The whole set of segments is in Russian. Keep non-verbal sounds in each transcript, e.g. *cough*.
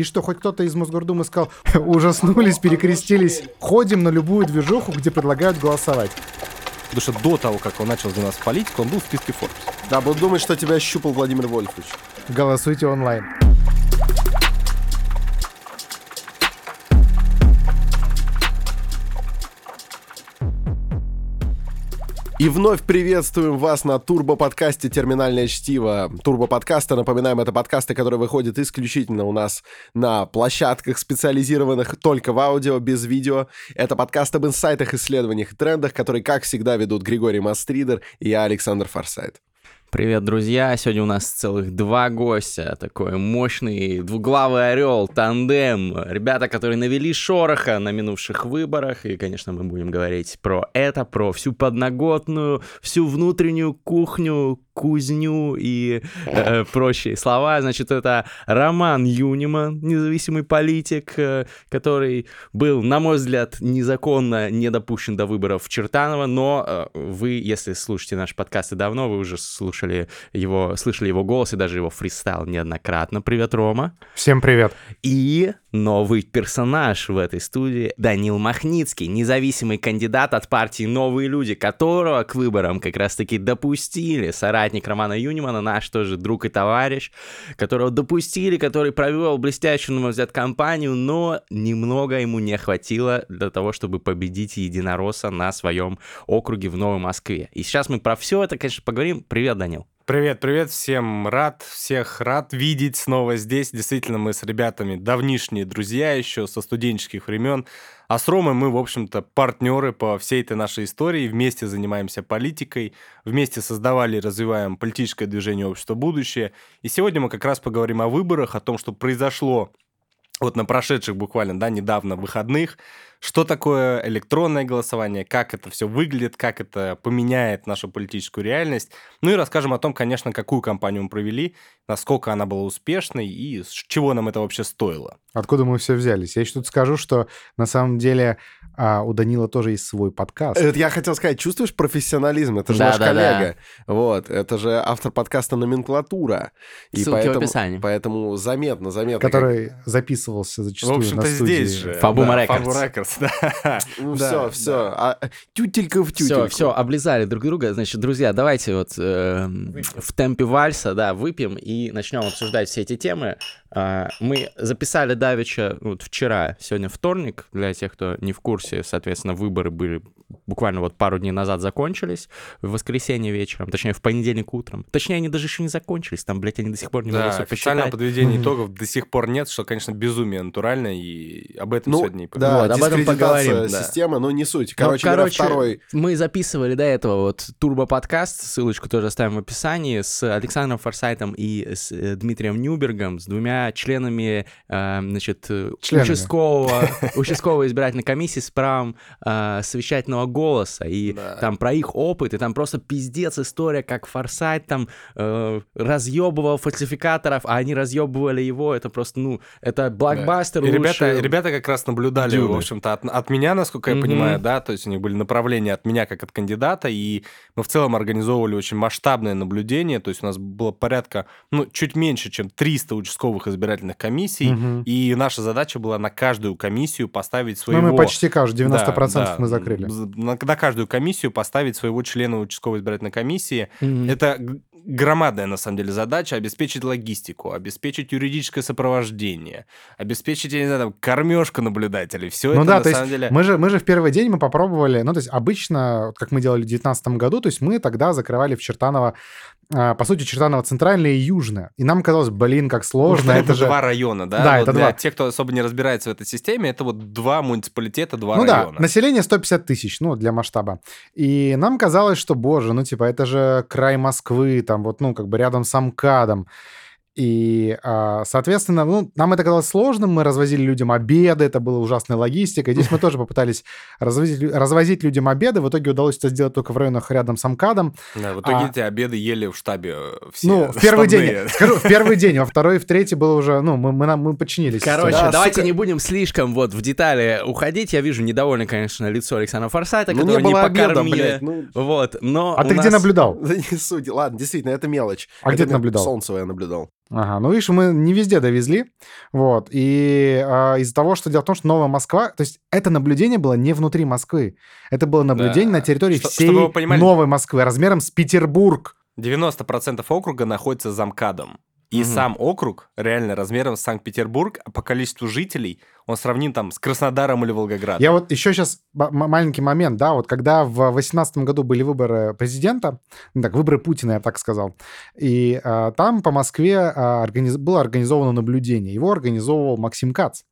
И что, хоть кто-то из Мосгордумы сказал, ужаснулись, перекрестились, ходим на любую движуху, где предлагают голосовать. Потому что до того, как он начал заниматься политикой, он был в списке Forbes. Да, будут думать, что тебя щупал Владимир Вольфович. Голосуйте онлайн. И вновь приветствуем вас на турбо-подкасте «Терминальное чтиво». Турбо-подкасты, напоминаем, это подкасты, которые выходят исключительно у нас на площадках, специализированных только в аудио, без видео. Это подкаст об инсайтах, исследованиях и трендах, которые, как всегда, ведут Григорий Мастридер и я, Александр Форсайт. Привет, друзья! Сегодня у нас целых два гостя. Такой мощный двуглавый орел, тандем. Ребята, которые навели шороха на минувших выборах. И, конечно, мы будем говорить про это, про всю подноготную, всю внутреннюю кухню, кузню и э, прочие слова. Значит, это Роман Юниман, независимый политик, э, который был, на мой взгляд, незаконно не допущен до выборов в Чертаново, но э, вы, если слушаете наши подкасты давно, вы уже слушали его, слышали его голос и даже его фристайл неоднократно. Привет, Рома. Всем привет. И новый персонаж в этой студии Данил Махницкий, независимый кандидат от партии «Новые люди», которого к выборам как раз-таки допустили соратник Романа Юнимана, наш тоже друг и товарищ, которого допустили, который провел блестящую, на мой взгляд, кампанию, но немного ему не хватило для того, чтобы победить единоросса на своем округе в Новой Москве. И сейчас мы про все это, конечно, поговорим. Привет, Данил. Привет, привет, всем рад, всех рад видеть снова здесь. Действительно, мы с ребятами давнишние друзья еще со студенческих времен. А с Ромой мы, в общем-то, партнеры по всей этой нашей истории. Вместе занимаемся политикой, вместе создавали и развиваем политическое движение «Общество будущее». И сегодня мы как раз поговорим о выборах, о том, что произошло вот на прошедших буквально, да, недавно выходных, что такое электронное голосование, как это все выглядит, как это поменяет нашу политическую реальность. Ну и расскажем о том, конечно, какую кампанию мы провели, насколько она была успешной и с чего нам это вообще стоило. Откуда мы все взялись? Я еще тут скажу, что на самом деле а, у Данила тоже есть свой подкаст. Это я хотел сказать, чувствуешь профессионализм? Это же Да, наш да, коллега. Вот, это же автор подкаста «Номенклатура». И Ссылки в поэтому, описании. Поэтому заметно, заметно. который записывался В зачастую на общем-то, студии. здесь же. Фабума да, Рекордс. Фабума Рекордс, *laughs* да. как- Ну Да, все, да. все. А, тютелька в тютельку. Все, все, облизали друг друга. Значит, друзья, давайте вот э, в темпе вальса, да, выпьем и начнем обсуждать все эти темы. А, мы записали давеча вот вчера, сегодня вторник, для тех, кто не в курсе, соответственно, выборы были буквально вот пару дней назад закончились, в воскресенье вечером, точнее, в понедельник утром. Точнее, они даже еще не закончились, там, блядь, они до сих пор не Да, могут официального посчитать. подведения итогов до сих пор нет, что, конечно, безумие натуральное, и об этом Ну, сегодня и да, поговорим. Вот, об этом поговорим, да. системы, но не суть. Ну, Короче, говоря, второй... мы записывали до этого вот турбо-подкаст, ссылочку тоже оставим в описании, с Александром Форсайтом и с э, Дмитрием Нюбергом, с двумя членами, э, значит, э, Членами. участкового, *laughs* участковой избирательной комиссии с правом э, совещательного голоса, и Да. там про их опыт, и там просто пиздец история, как Форсайт там разъебывал фальсификаторов, а они разъебывали его, это просто, ну, это блокбастер И ребята, лучше- ребята как раз наблюдали, Дюны. в общем-то, от, от меня, насколько я Мгм. понимаю, да, то есть у них были направления от меня как от кандидата, и мы в целом организовывали очень масштабное наблюдение, то есть у нас было порядка, ну, чуть меньше, чем 300 участковых избирательных комиссий, Мгм. и наша задача была на каждую комиссию поставить Ну, своего... мы почти каждый, 90% Да, да. мы закрыли. На, на каждую комиссию поставить своего члена участковой избирательной комиссии. Мгм. Это громадная, на самом деле, задача обеспечить логистику, обеспечить юридическое сопровождение, обеспечить, я не знаю, там, кормежку наблюдателей. Все Ну это, да, на то есть самом деле... мы же, мы же в первый день мы попробовали, ну то есть обычно, вот как мы делали в 2019 году, то есть мы тогда закрывали в Чертаново, а, по сути, Чертаново центральное и южное. И нам казалось, блин, как сложно, это же... два района, да? Да, Вот это для два. тех, кто особо не разбирается в этой системе, это вот два муниципалитета, два Ну да, района. население 150 тысяч, ну, для масштаба. И нам казалось, что, боже, ну, типа, это же край Москвы, там, вот, ну, как бы рядом с Амкадом. И, а, соответственно, ну, нам это казалось сложным, мы развозили людям обеды, это была ужасная логистика. Здесь мы тоже попытались развозить, развозить людям обеды, в итоге удалось это сделать только в районах рядом с Амкадом. Да, в итоге А- эти обеды ели в штабе э, все ну, в первый день, штабные. скажу, в первый день, во второй и в третий было уже, ну, мы, мы, нам- мы подчинились. Короче, Да, давайте сука. не будем слишком вот в детали уходить. Я вижу недовольное, конечно, лицо Александра Форсайта, Ну, которого не не, было обеда, покормили. блядь, ну... Вот, но А ты где нас- наблюдал? *laughs* Да не суть. Ладно, действительно, это мелочь. А Это где ты на- наблюдал? Солнцево я наблюдал. Ага, ну видишь, мы не везде довезли, вот, и а, из-за того, что дело в том, что Новая Москва, то есть это наблюдение было не внутри Москвы, это было наблюдение Да. на территории Что- всей понимали- Новой Москвы, размером с Петербург. 90% округа находится за МКАДом. И Мгм. сам округ реально размером с Санкт-Петербург, а по количеству жителей он сравним там с Краснодаром или Волгоградом. Я вот еще сейчас маленький момент, да, вот когда в 2018 году были выборы президента, ну так, выборы Путина, я так сказал, и а, там по Москве а, организ- было организовано наблюдение. Его организовывал Максим Кац.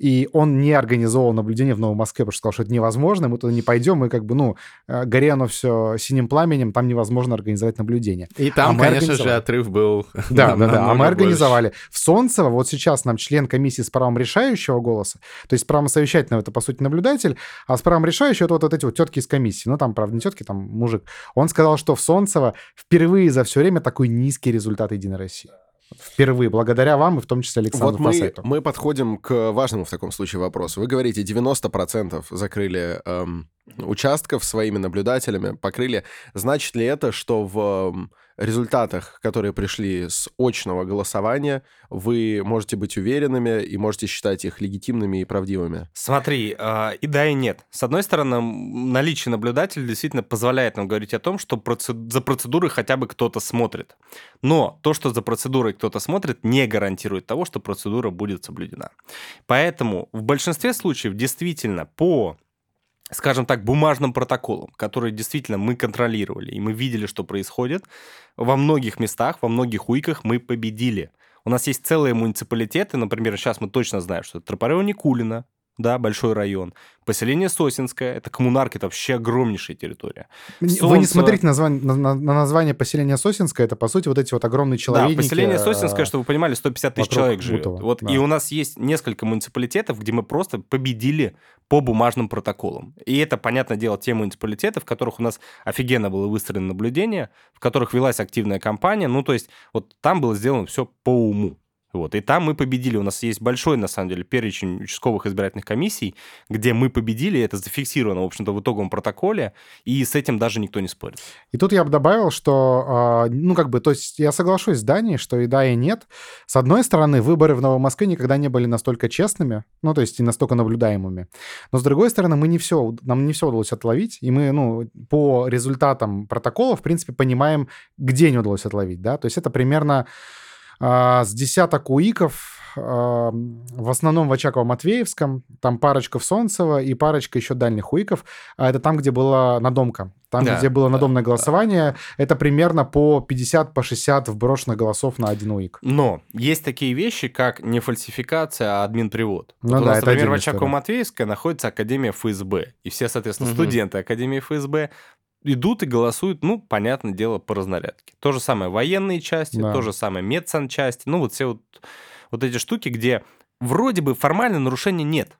И он не организовал наблюдение в Новой Москве, потому что сказал, что это невозможно, мы туда не пойдем, мы как бы, ну, э, горе оно все синим пламенем, там невозможно организовать наблюдение. И там, А конечно же, организовали. отрыв был *laughs* Да, да, да. А мы намного больше. организовали. В Солнцево вот сейчас нам член комиссии с правом решающего голоса, то есть с правом совещательного это, по сути, наблюдатель, а с правом решающего это вот, вот эти вот тетки из комиссии. Ну, там, правда, не тетки, там мужик. Он сказал, что в Солнцево впервые за все время такой низкий результат Единой России. Впервые, благодаря вам и в том числе Александру Вот мы, Фасету. мы подходим к важному в таком случае вопросу. Вы говорите, 90% закрыли эм, участков своими наблюдателями, покрыли. Значит ли это, что в эм, результатах, которые пришли с очного голосования, вы можете быть уверенными и можете считать их легитимными и правдивыми? Смотри, а, и да, и нет. С одной стороны, наличие наблюдателя действительно позволяет нам говорить о том, что за процедурой хотя бы кто-то смотрит. Но то, что за процедурой кто-то смотрит, не гарантирует того, что процедура будет соблюдена. Поэтому в большинстве случаев действительно по скажем так, бумажным протоколам, которые действительно мы контролировали, и мы видели, что происходит, во многих местах, во многих уиках мы победили. У нас есть целые муниципалитеты, например, сейчас мы точно знаем, что это Тропарева Никулина, да, большой район. Поселение Сосинское, это коммунарки, это вообще огромнейшая территория. Вы не смотрите название- на, на- на название поселения Сосинское, это, по сути, вот эти вот огромные человечники. Да, поселение э, Сосинское, чтобы вы понимали, 150 тысяч человек живет. Бутова, Вот, да. И у нас есть несколько муниципалитетов, где мы просто победили по бумажным протоколам. И это, понятное дело, те муниципалитеты, в которых у нас офигенно было выстроено наблюдение, в которых велась активная кампания. Ну, то есть вот там было сделано все по уму. Вот, и там мы победили. У нас есть большой, на самом деле, перечень участковых избирательных комиссий, где мы победили, это зафиксировано, в общем-то, в итоговом протоколе, и с этим даже никто не спорит. И тут я бы добавил, что, а, ну, как бы, то есть я соглашусь с Даней, что и да, и нет. С одной стороны, выборы в Новой Москве никогда не были настолько честными, ну, то есть и настолько наблюдаемыми. Но с другой стороны, мы не все, нам не все удалось отловить, и мы, ну, по результатам протокола, в принципе, понимаем, где не удалось отловить, да. То есть это примерно а, с десяток уиков, а, в основном в Очаково-Матвеевском, там парочка в Солнцево и парочка еще дальних уиков. А это там, где была надомка. Там, Да, где было да, надомное да. голосование, это примерно по 50, по 60 вброшенных голосов на один уик. Но есть такие вещи, как не фальсификация, а админ-привод. Ну вот у да, нас, это например, в. Очаково-Матвеевской находится Академия ФСБ. И все, соответственно, Мгм. студенты Академии ФСБ идут и голосуют, ну, понятное дело, по разнарядке. То же самое военные части, Да. то же самое медсанчасти. Ну, вот все вот, вот эти штуки, где вроде бы формально нарушений нет,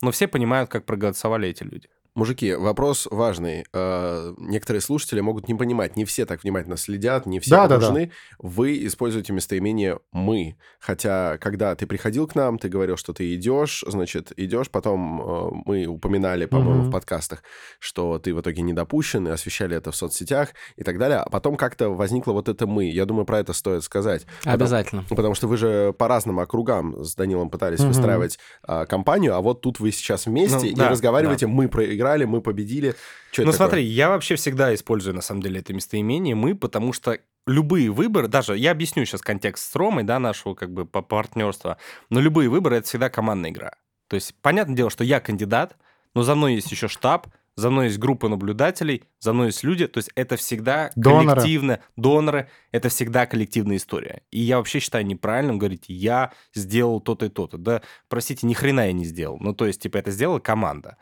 но все понимают, как проголосовали эти люди. Мужики, вопрос важный. Э, Некоторые слушатели могут не понимать, не все так внимательно следят, не все Да, да, погружены. Вы используете местоимение «мы». Хотя, когда ты приходил к нам, ты говорил, что ты идешь, значит, идешь, потом э, мы упоминали, по-моему, Мгм. в подкастах, что ты в итоге не допущен, и освещали это в соцсетях и так далее. А потом как-то возникло вот это «мы». Я думаю, про это стоит сказать. Потому- Обязательно. Ну, Потому что вы же по разным округам с Данилом пытались Мгм. выстраивать а, компанию, а вот тут вы сейчас вместе Ну, и да, разговариваете, мы проиграли, мы победили. Чё Ну это такое? смотри, я вообще всегда использую, на самом деле, это местоимение «мы», потому что любые выборы, даже я объясню сейчас контекст с Ромой, да, нашего как бы по- партнерства, но любые выборы — это всегда командная игра. То есть, понятное дело, что я кандидат, но за мной есть еще штаб, за мной есть группа наблюдателей, за мной есть люди, то есть это всегда Доноры. коллективно, доноры, это всегда коллективная история. И я вообще считаю неправильным говорить, я сделал то-то и то-то. Да, простите, ни хрена я не сделал. Ну, то есть, типа, это сделала команда.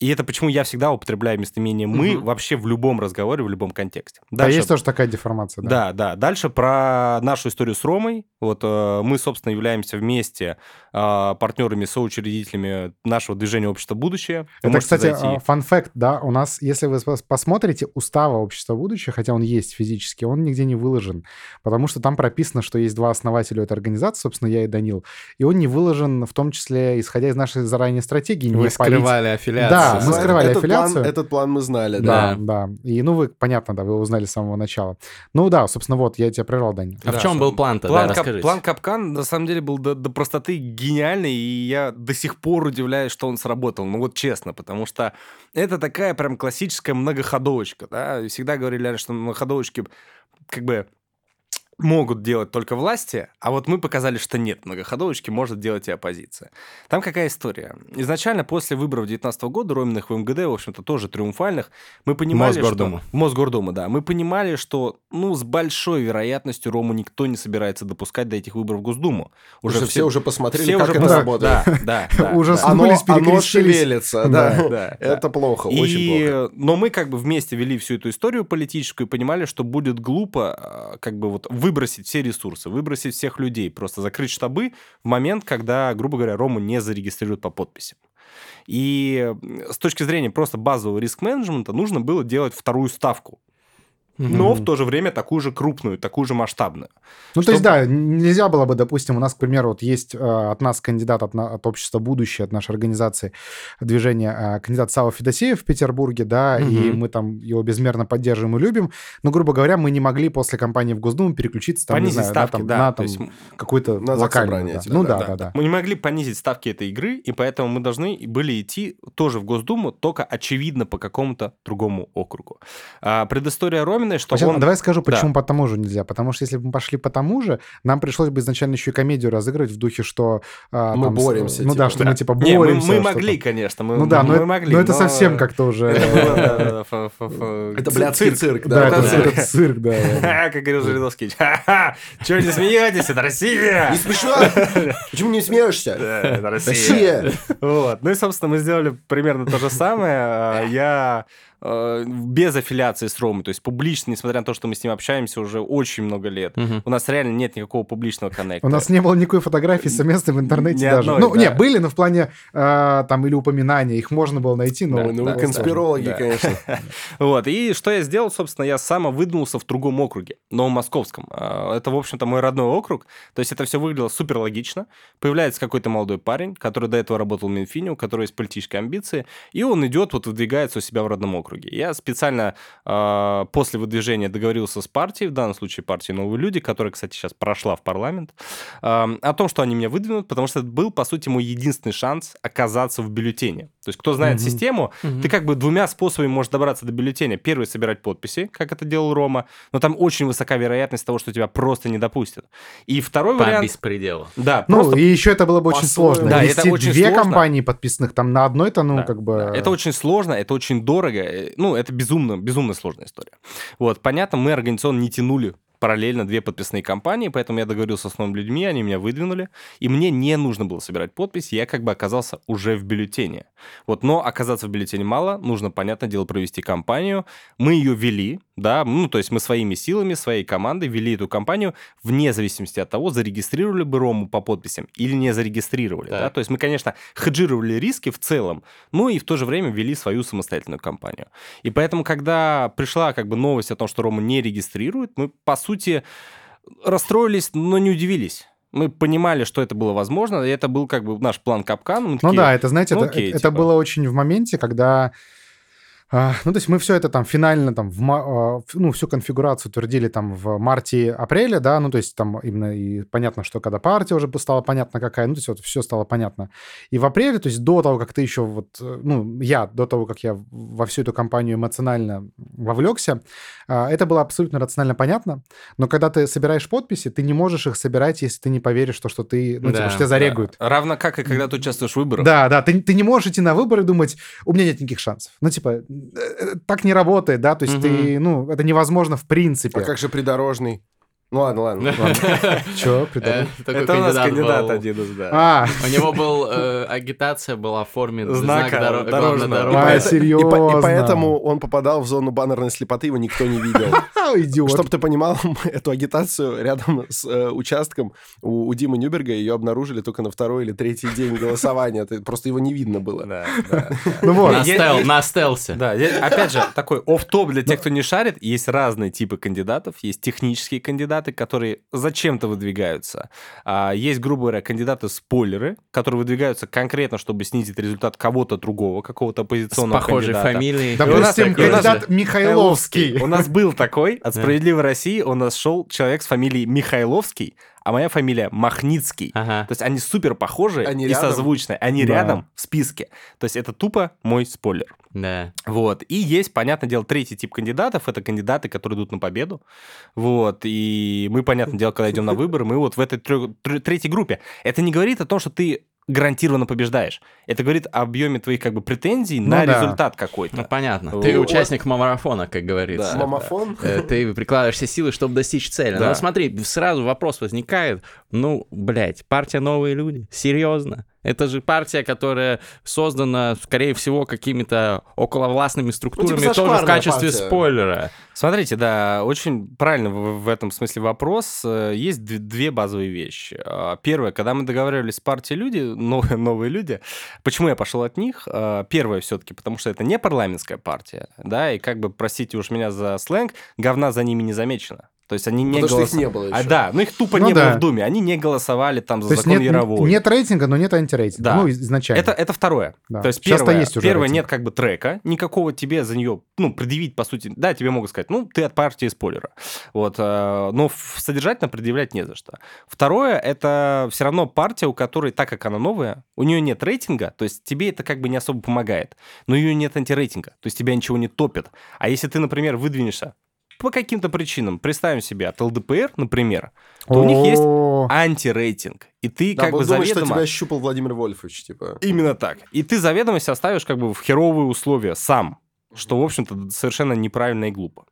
И это почему я всегда употребляю местоимение «мы» Мгм. вообще в любом разговоре, в любом контексте. Да, Дальше- есть тоже такая деформация. Да. да, да. Дальше про нашу историю с Ромой. Вот э, мы, собственно, являемся вместе э, партнерами, соучредителями нашего движения «Общество будущее». Вы Это, кстати, зайти. а, фан-факт, да, у нас, если вы пос- посмотрите устава общества будущего, хотя он есть физически, он нигде не выложен, потому что там прописано, что есть два основателя этой организации, собственно, я и Данил, и он не выложен в том числе, исходя из нашей заранее стратегии, не Вы палить скрывали аффилиацию. Да, Да, мы скрывали этот план, аффилиацию. этот план мы знали, да. Да, да. И, ну, вы, понятно, да, вы узнали с самого начала. Ну да, собственно, вот, я тебя прервал, Дань. А в Да, чем что- был план-то? План, да, кап- план Капкан на самом деле был до, до простоты гениальный, и я до сих пор удивляюсь, что он сработал. Ну вот честно, потому что это такая прям классическая многоходовочка. Да? Всегда говорили, что многоходовочки как бы могут делать только власти, а вот мы показали, что нет, многоходовочки может делать и оппозиция. Там какая история? Изначально после выборов 2019 года, Роминых в МГД, в общем-то, тоже триумфальных, мы понимали, Мосгордуму. что... В Мосгордуму, да. Мы понимали, что, ну, с большой вероятностью Рому никто не собирается допускать до этих выборов в Госдуму. Уже все уже посмотрели, все как уже это пос- работает. Да, да, *laughs* с- Оно, шевелится, *laughs* Да. Это плохо, очень плохо. Но мы как бы вместе вели всю эту историю политическую и понимали, что будет глупо а, как бы вот выбросить все ресурсы, выбросить всех людей, просто закрыть штабы в момент, когда, грубо говоря, Рому не зарегистрируют по подписям. И с точки зрения просто базового риск-менеджмента нужно было делать вторую ставку, но в то же время такую же крупную, такую же масштабную. Ну, то есть, Чтобы- да, нельзя было бы, допустим, у нас, к примеру, вот есть э, от нас кандидат от, от общества «Будущее», от нашей организации движения, э, кандидат Сава Федосеев в Петербурге, да, и мы там его безмерно поддерживаем и любим, но, грубо говоря, мы не могли после кампании в Госдуму переключиться там, не Понизить знаю, ставки, на, там, да. на там есть какой-то На локальный. заксобрание да. тебя, Ну, да, да, да, да. Мы не могли понизить ставки этой игры, и поэтому мы должны были идти тоже в Госдуму, только очевидно по какому-то другому округу. А, предыстория Ромина, что Сейчас, он... Давай скажу, Да. почему по тому же нельзя. Потому что если бы мы пошли по тому же, нам пришлось бы изначально еще и комедию разыгрывать в духе, что... а, Мы там боремся, Ну типа. да, что мы типа Не, мы, боремся. мы что-то. могли, конечно. Мы, Ну да, но, мы это- могли, но это но совсем как-то уже... Это да, да, да, Это блядский цирк, Да, да. это да. это цирк, да. *laughs* да. Как говорил Жириновский. Чего не смеетесь? Это Россия! Не смешно? Почему не смеешься? Да, это Россия. Россия! Вот. Ну и, собственно, мы сделали примерно то же самое. А, Я э, без аффилиации с Ромой, то есть публично, несмотря на то, что мы с ним общаемся уже очень много лет, Мгм. у нас реально нет никакого публичного коннекта. У нас не было никакой фотографии совместной в интернете Ни даже. одной, ну, да. не, были, но в плане э, там или упоминания, их можно было найти, но... Да, ну да, вы конспирологи, да. конечно. *laughs* Вот, и что я сделал, собственно, я сам выдвинулся в другом округе, Новомосковском. А, Это, в общем-то, мой родной округ, то есть это все выглядело супер логично. Появляется какой-то молодой парень, который до этого работал в Минфине, у которого есть политические амбиции, и он идет, вот выдвигается у себя в родном округе. Я специально а, после выдвижения договорился с партией, в данном случае партией «Новые люди», которая, кстати, сейчас прошла в парламент, а, о том, что они меня выдвинут, потому что это был, по сути, мой единственный шанс оказаться в бюллетене. То есть, кто знает Мгм. систему, ты как бы двумя способами можешь добраться до бюллетеня. Первый — собирать подписи, как это делал Рома, но там очень высока вероятность того, что тебя просто не допустят. И второй По вариант... беспределу. Да, Ну, и еще это было бы очень сложно. Да, Вести это очень две сложно. компании подписанных там на одной-то, ну, Да, как бы... да. Это очень сложно, это очень дорого. э, Ну, это безумно, безумно сложная история. Вот, понятно, мы организационно не тянули параллельно две подписные кампании, поэтому я договорился с новыми людьми, они меня выдвинули, и мне не нужно было собирать подпись, я как бы оказался уже в бюллетене. Вот, но оказаться в бюллетене мало, нужно, понятное дело, провести кампанию. Мы ее вели, да, ну, то есть мы своими силами, своей командой вели эту кампанию вне зависимости от того, зарегистрировали бы Рому по подписям или не зарегистрировали, Так. да, то есть мы, конечно, хеджировали риски в целом, ну и в то же время вели свою самостоятельную кампанию. И поэтому, когда пришла как бы новость о том, что Рому не регистрируют, мы, по сути, расстроились, но не удивились. Мы понимали, что это было возможно, и это был как бы наш план капкан. Ну такие, да, это, знаете, ну это, окей, это типа. было очень в моменте, когда... а, ну, то есть мы все это там финально, там, в, а, ну, всю конфигурацию утвердили там в марте-апреле, да, ну, то есть там именно и понятно, что когда партия уже стала понятно какая, ну, то есть вот все стало понятно. И в апреле, то есть до того, как ты еще вот, э, ну, я, до того, как я во всю эту кампанию эмоционально вовлекся, а, это было абсолютно рационально понятно, но когда ты собираешь подписи, ты не можешь их собирать, если ты не поверишь, что, что ты, ну, Да, типа, что тебя да. зарегают. Равно как и когда ты участвуешь в выборах. Да, да, ты, ты не можешь идти на выборы и думать, у меня нет никаких шансов. Ну, типа, так не работает, да, то есть Мгм. ты, ну, это невозможно в принципе. А как же придорожный? Ну ладно, ладно. *laughs* Чё, Э, придумал? такой Это у нас кандидат один из, да. А, У него был э, агитация была в форме Знака знака доро- дорожного. А, и по- серьезно? И поэтому он попадал в зону баннерной слепоты, его никто не видел. *laughs* идиот. Чтобы ты понимал, *laughs* эту агитацию рядом с э, участком у, Димы Нюберга ее обнаружили только на второй или третий день голосования. Просто его не видно было. Ну вот. На, стелсе. Да, опять же, такой оф топ для тех, кто не шарит. Есть разные типы кандидатов. Есть технические кандидаты, кандидаты, которые зачем-то выдвигаются. А, есть, грубо говоря, кандидаты-спойлеры, которые выдвигаются конкретно, чтобы снизить результат кого-то другого, какого-то С оппозиционного похожей кандидата. фамилией. Да, у нас Допустим, нас кандидат Михайловский. У нас был такой, от Да. «Справедливой России» у нас шел человек с фамилией Михайловский, а моя фамилия Махницкий. Ага. То есть они супер похожи Они и рядом? созвучные. Они Да. рядом в списке. То есть это тупо мой спойлер. Да. Вот. И есть, понятное дело, третий тип кандидатов. Это кандидаты, которые идут на победу. Вот. И мы, понятное дело, когда идем на выборы, мы вот в этой третьей группе. Это не говорит о том, что ты гарантированно побеждаешь. Это говорит о объеме твоих как бы претензий Ну на да. результат Ну, какой-то. понятно. Вот. Ты участник марафона, как говорится. Да. Мамофон? Э, Ты прикладываешь все силы, чтобы достичь цели. Да. Но смотри, сразу вопрос возникает. Ну, блядь, партия «Новые люди». Серьезно? Это же партия, которая создана, скорее всего, какими-то околовластными структурами, тоже в качестве партия. спойлера. Смотрите, да, очень правильно в, этом смысле вопрос. Э, Есть две базовые вещи. А, Первое, когда мы договаривались с партией люди, новые, *laughs* новые люди, почему я пошел от них? А, Первое все-таки, потому что это не парламентская партия, да, и как бы, простите уж меня за сленг, говна за ними не замечено. То есть они не Потому что их голосовали. не было А, еще. да, ну их тупо Ну не да. было в Думе. Они не голосовали там за То закон нет, Яровой. нет рейтинга, но нет антирейтинга. Да. Ну, изначально. Это, это второе. Да. То есть Сейчас-то первое, есть уже первое рейтинг. нет как бы трека, никакого тебе за нее, ну, предъявить, по сути, да, тебе могут сказать, ну, ты от партии спойлера. Вот, э, но содержательно предъявлять не за что. Второе, это все равно партия, у которой, так как она новая, у нее нет рейтинга, то есть тебе это как бы не особо помогает, но у нее нет антирейтинга, то есть тебя ничего не топит. А если ты, например, выдвинешься по каким-то причинам, представим себе, от ЛДПР, например, то у них есть антирейтинг. И ты Да, как бы думает, что заведомо... тебя щупал Владимир Вольфович, типа. Именно так. И ты заведомо себя ставишь как бы в херовые условия сам, что, в общем-то, совершенно неправильно и глупо.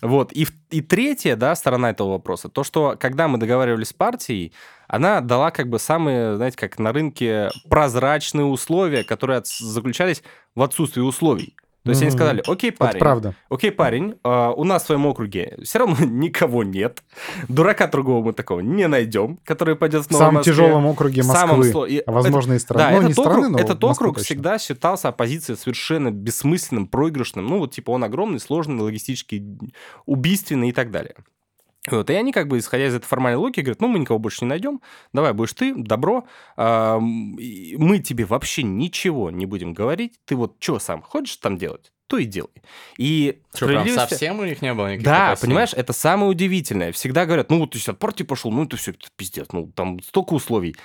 Вот. И, и третья, да, сторона этого вопроса, то, что когда мы договаривались с партией, она дала как бы самые, знаете, как на рынке прозрачные условия, которые от- заключались в отсутствии условий. То есть они Мгм. сказали, окей, это парень, правда. окей, парень, а, у нас в своем округе все равно *laughs* никого нет. Дурака другого мы такого не найдем, который пойдет в В самом тяжелом округе самом Москвы. сло- и А возможно, и страны. Да, ну, этот не страны, округ, но этот округ точно. всегда считался оппозицией совершенно бессмысленным, проигрышным. Ну, вот типа он огромный, сложный, логистически убийственный и так далее. Вот, и они как бы, исходя из этой формальной логики, говорят, ну, мы никого больше не найдем, давай будешь ты, добро, и мы тебе вообще ничего не будем говорить, ты вот что сам хочешь там делать, то и делай. И Что, прям справедливости- совсем у них не было никаких да, опасений? понимаешь, это самое удивительное. Всегда говорят, ну вот ты от партии пошел, ну это все пиздец, ну там столько условий.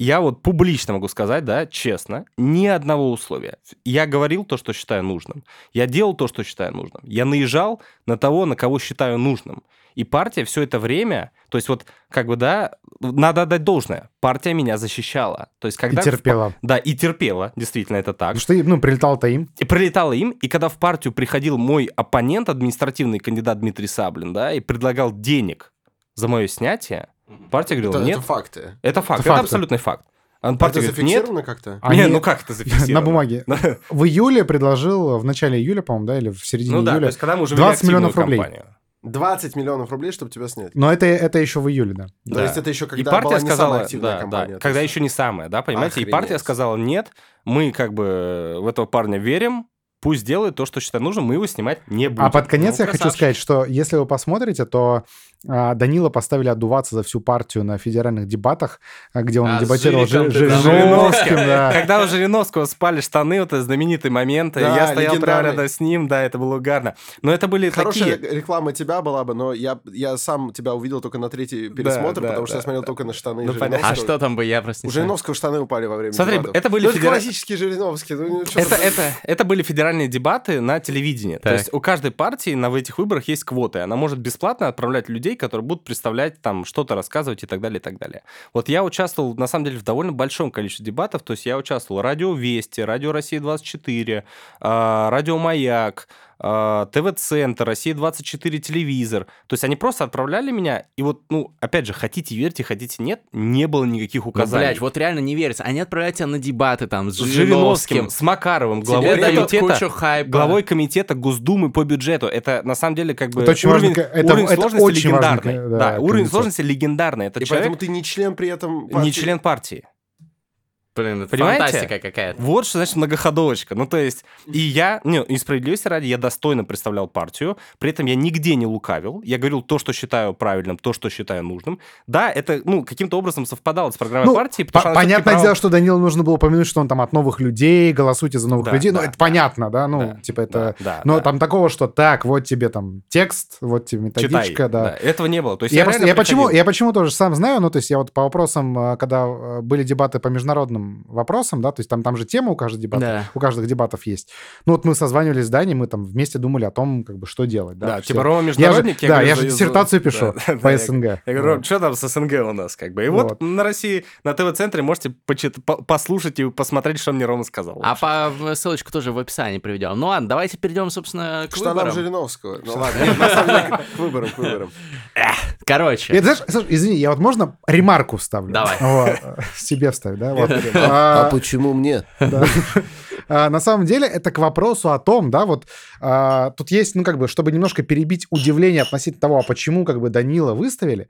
Я вот публично могу сказать, да, честно, ни одного условия. Я говорил то, что считаю нужным. Я делал то, что считаю нужным. Я наезжал на того, на кого считаю нужным. И партия все это время, то есть вот как бы, да, надо отдать должное. Партия меня защищала. То есть И когда... терпела. Да, и терпела, действительно, это так. Потому что, ну, прилетал-то им. И прилетало им, и когда в партию приходил мой оппонент, административный кандидат Дмитрий Саблин, да, и предлагал денег за мое снятие, партия говорила, Это, нет, это факты. это факт, это это, факты. абсолютный факт. А Это партия говорит, нет, зафиксировано как-то? Они- нет, ну как это *laughs* зафиксировано? На бумаге. *laughs* В июле предложил, в начале июля, по-моему, да, или в середине Ну да, то июля. есть когда мы уже 20 вели миллионов рублей. 20 миллионов рублей, чтобы тебя снять. Но это, это еще в июле, да. То Да. есть это еще когда и партия была не сказала, самая активная да, кампания. да, то когда еще не самая, да, понимаете? И Охренеть. партия сказала, нет, мы как бы в этого парня верим, пусть делает то, что считает нужным, мы его снимать не будем. А под конец Ну, я хочу красавчик. сказать, что если вы посмотрите, то а, Данила поставили отдуваться за всю партию на федеральных дебатах, а, где он А, дебатировал с. Жириновским, да. Когда у Жириновского спали штаны, вот это знаменитый момент, и Да, я стоял прямо рядом с ним, да, это было угарно. Но это были Хорошая такие... реклама тебя была бы, но я, я сам тебя увидел только на третий пересмотр, да, потому что да, я смотрел да. только на штаны Ну, понятно. Жириновского. А что там бы я просто У. Жириновского штаны упали во время Смотри, дебатов. это были Ну, это федера- классический Жириновский. ну, Это, это, это были федеральные дебаты на телевидении. То Так. есть у каждой партии на в этих выборах есть квоты. Она может бесплатно отправлять людей, которые будут представлять там что-то рассказывать и так далее, и так далее. Вот я участвовал, на самом деле, в довольно большом количестве дебатов. То есть я участвовал в Радио Вести, Радио Россия 24, а, Радио Маяк, ТВ-центр, Россия 24 телевизор. То есть они просто отправляли меня, и вот, ну, опять же, хотите верьте, хотите нет, не было никаких Ну, указаний. блядь, вот реально не верится. Они отправляют тебя на дебаты там с с Жириновским, с Макаровым, Тебе главой дают комитета, кучу хайпа. главой комитета Госдумы по бюджету. Это на самом деле как бы Это очень уровень, важно, это- уровень это сложности очень важно, легендарный. да, да, уровень комитет. сложности легендарный. Это И человек поэтому ты не член при этом не партии. член партии. Блин, это Понимаете? фантастика какая-то. Вот что значит многоходовочка. Ну, то есть, и я, не, и справедливости ради, я достойно представлял партию, при этом я нигде не лукавил, я говорил то, что считаю правильным, то, что считаю нужным. Да, это, ну, каким-то образом совпадало с программой Ну, партии, По- что понятное право- дело, что Данилу нужно было упомянуть, что он там от новых людей, голосуйте за новых Да, людей. Ну, да, это да. понятно, да? Ну, Да, типа это... да, да, Но да. там такого, что так, вот тебе там текст, вот тебе Читай, методичка, да. Этого не было. То есть Я, я, просто- я почему, я почему тоже сам знаю, ну, то есть я вот по вопросам, э, когда э, были дебаты по международным вопросам, да, то есть там, там же тема у каждого дебата, Да. у каждых дебатов есть. Ну, вот мы созванивались с Даней, мы там вместе думали о том, как бы, что делать, да. Да, типа Рома Я же, международник. да, говорю, я же диссертацию пишу Да, да, по я- СНГ. Я говорю, Вот. что там с СНГ у нас, как бы. И вот, Вот. на России, на ТВ-центре можете почит- по- послушать и посмотреть, что мне Рома сказал. А по ссылочку тоже в описании приведем. Ну ладно, давайте перейдем, собственно, к Что нам выборам. Жириновского? Ну ладно, нет, на самом деле, *laughs* к выборам, к выборам. Короче, знаешь, извини, я вот можно ремарку вставлю? Давай. Вот, *laughs* себе вставь, да? Вот. А А, почему мне? А, На самом деле, это к вопросу о том, да, вот а, тут есть, ну, как бы, чтобы немножко перебить удивление относительно того, а почему, как бы, Данила выставили.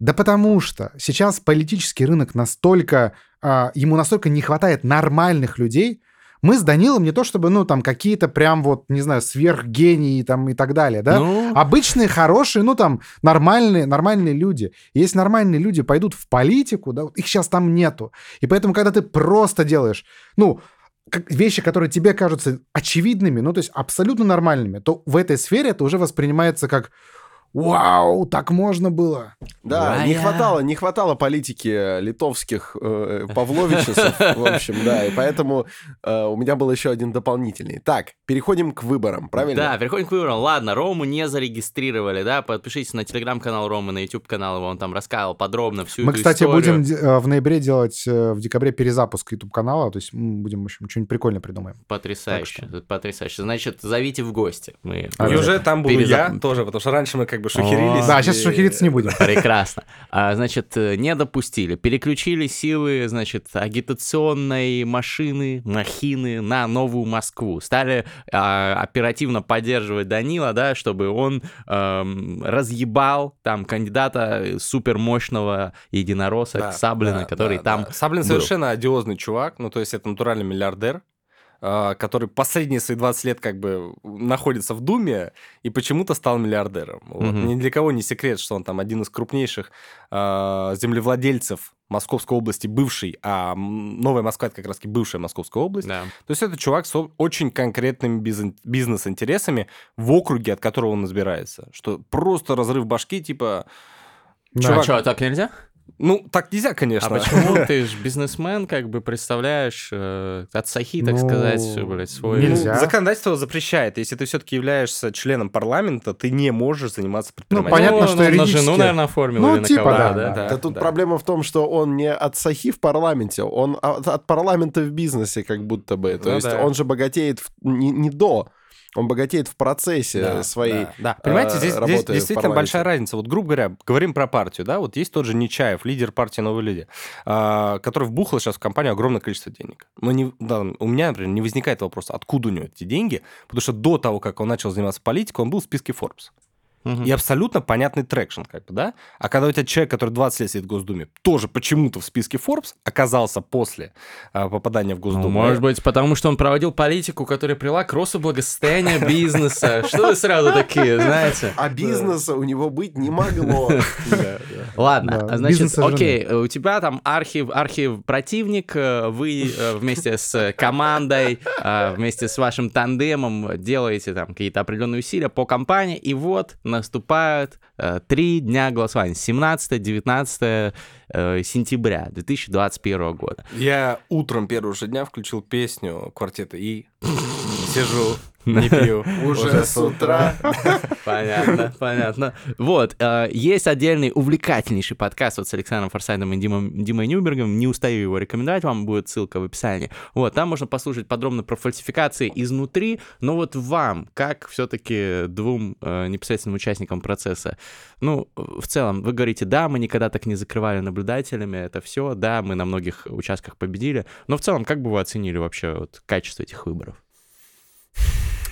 Да потому что сейчас политический рынок настолько, ему настолько не хватает нормальных людей, мы с Данилом не то чтобы, ну, там, какие-то прям вот, не знаю, сверхгении там и так далее, да? ну, Обычные, хорошие, ну там, нормальные, нормальные люди. И Если нормальные люди пойдут в политику, да, их сейчас там нету. И поэтому, когда ты просто делаешь, ну, как- вещи, которые тебе кажутся очевидными, ну, то есть абсолютно нормальными, то в этой сфере это уже воспринимается как «Вау, так можно было!» Да, не хватало, не хватало политики литовских э, Павловичесов, *laughs* в общем, да, и поэтому э, у меня был еще один дополнительный. Так, переходим к выборам, правильно? Да, переходим к выборам. Ладно, Рому не зарегистрировали, да, подпишитесь на телеграм-канал Ромы, на YouTube-канал его, он там рассказывал подробно всю Мы, эту кстати, историю. будем де- э, в ноябре делать э, в декабре перезапуск YouTube-канала, то есть м, будем, в общем, что-нибудь прикольное придумаем. Потрясающе, потрясающе. Значит, зовите в гости. Мы А, уже там буду Перезап- я тоже, потому что раньше мы как бы шухерились. О. Да, сейчас шухериться не будем. Прекрасно. А, значит, не допустили. Переключили силы, значит, агитационной машины, махины на Новую Москву. Стали а, оперативно поддерживать Данила, да, чтобы он эм, разъебал там кандидата супермощного единоросса Да, Саблина, который там. Саблин совершенно одиозный чувак, ну, то есть это натуральный миллиардер, который последние свои 20 лет как бы находится в Думе и почему-то стал миллиардером. Вот. Мгм. Ни для кого не секрет, что он там один из крупнейших а, землевладельцев Московской области, бывший, а Новая Москва это как раз бывшая Московская область. Да. То есть это чувак с очень конкретными биз- бизнес-интересами в округе, от которого он избирается. Что просто разрыв башки, типа... Чувак, А что, так нельзя? Ну, так нельзя, конечно. А почему ты же бизнесмен, как бы представляешь э, от сахи, так Ну, сказать, блядь, свой... нельзя. Ну, законодательство запрещает. Если ты все-таки являешься членом парламента, ты не можешь заниматься предпринимательством. понятно, Ну, что на юридически. жену, наверное, оформил Ну, или на типа, кого, да, да? да. Да тут проблема в том, что он не от сахи в парламенте, он от, от парламента в бизнесе как будто бы. То Ну есть да. он же богатеет в- не, не до, он богатеет в процессе Да, своей... да, да. Понимаете, э, здесь, здесь действительно большая разница. Вот, грубо говоря, говорим про партию, да, вот есть тот же Нечаев, лидер партии «Новые люди», а, который вбухал сейчас в кампанию огромное количество денег. Но не, да, у меня, например, не возникает вопроса, откуда у него эти деньги, потому что до того, как он начал заниматься политикой, он был в списке Forbes. Мгм. И абсолютно понятный traction, как бы, да? А когда у тебя человек, который 20 лет сидит в Госдуме, тоже почему-то в списке Forbes оказался после а, попадания в Ну, Госдуму. может быть, потому что он проводил политику, которая привела к росту благосостояния *laughs* бизнеса. Что вы сразу такие, знаете? А бизнеса у него быть не могло. *laughs* Ладно, значит, окей, у тебя там архив, архив противник, э, вы э, вместе с командой, э, вместе с вашим тандемом делаете там какие-то определенные усилия по компании, и вот наступают э, три дня голосования, 17-19 э, сентября 2021 года. Я утром первого же дня включил песню квартета И. Сижу, не *laughs* пью. Уже с утра. *laughs* Понятно, понятно. Вот, э, есть отдельный увлекательнейший подкаст вот с Александром Форсайдом и Димой, Димой Нюбергом. Не устаю его рекомендовать, вам будет ссылка в описании. Вот, там можно послушать подробно про фальсификации изнутри, но вот вам, как все-таки двум э, непосредственным участникам процесса, ну, в целом, вы говорите, да, мы никогда так не закрывали наблюдателями, это все, да, мы на многих участках победили, но в целом, как бы вы оценили вообще вот качество этих выборов?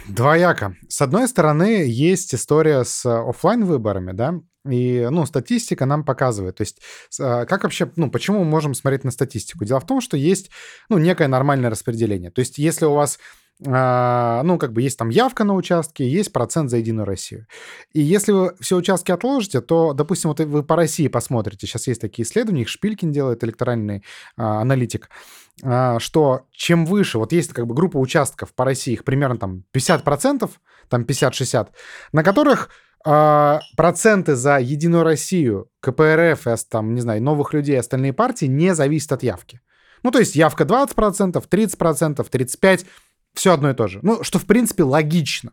Двояко. С одной стороны, есть история с оффлайн выборами, да, и, ну, статистика нам показывает. То есть, а, как вообще, ну, почему мы можем смотреть на статистику? Дело в том, что есть, ну, некое нормальное распределение. То есть, если у вас ну, как бы есть там явка на участке, есть процент за Единую Россию. И если вы все участки отложите, то, допустим, вот вы по России посмотрите, сейчас есть такие исследования, их Шпилькин делает, электоральный а, аналитик, а, что чем выше, вот есть как бы группа участков по России, их примерно там 50%, там 50-60, на которых а, проценты за Единую Россию, КПРФ, там, не знаю, новых людей, остальные партии не зависят от явки. Ну, то есть явка 20%, 30%, 35%, все одно и то же. Ну, что, в принципе, логично.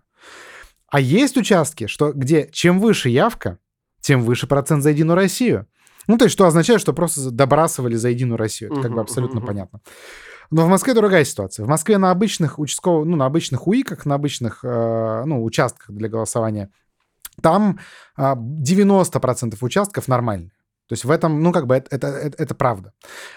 А есть участки, что, где чем выше явка, тем выше процент за Единую Россию. Ну, то есть, что означает, что просто добрасывали за Единую Россию. Это как бы абсолютно понятно. Но в Москве другая ситуация. В Москве на обычных участковых, ну, на обычных УИКах, на обычных, э, ну, участках для голосования, там э, 90% участков нормальные. То есть в этом, ну, как бы это, это, это, правда.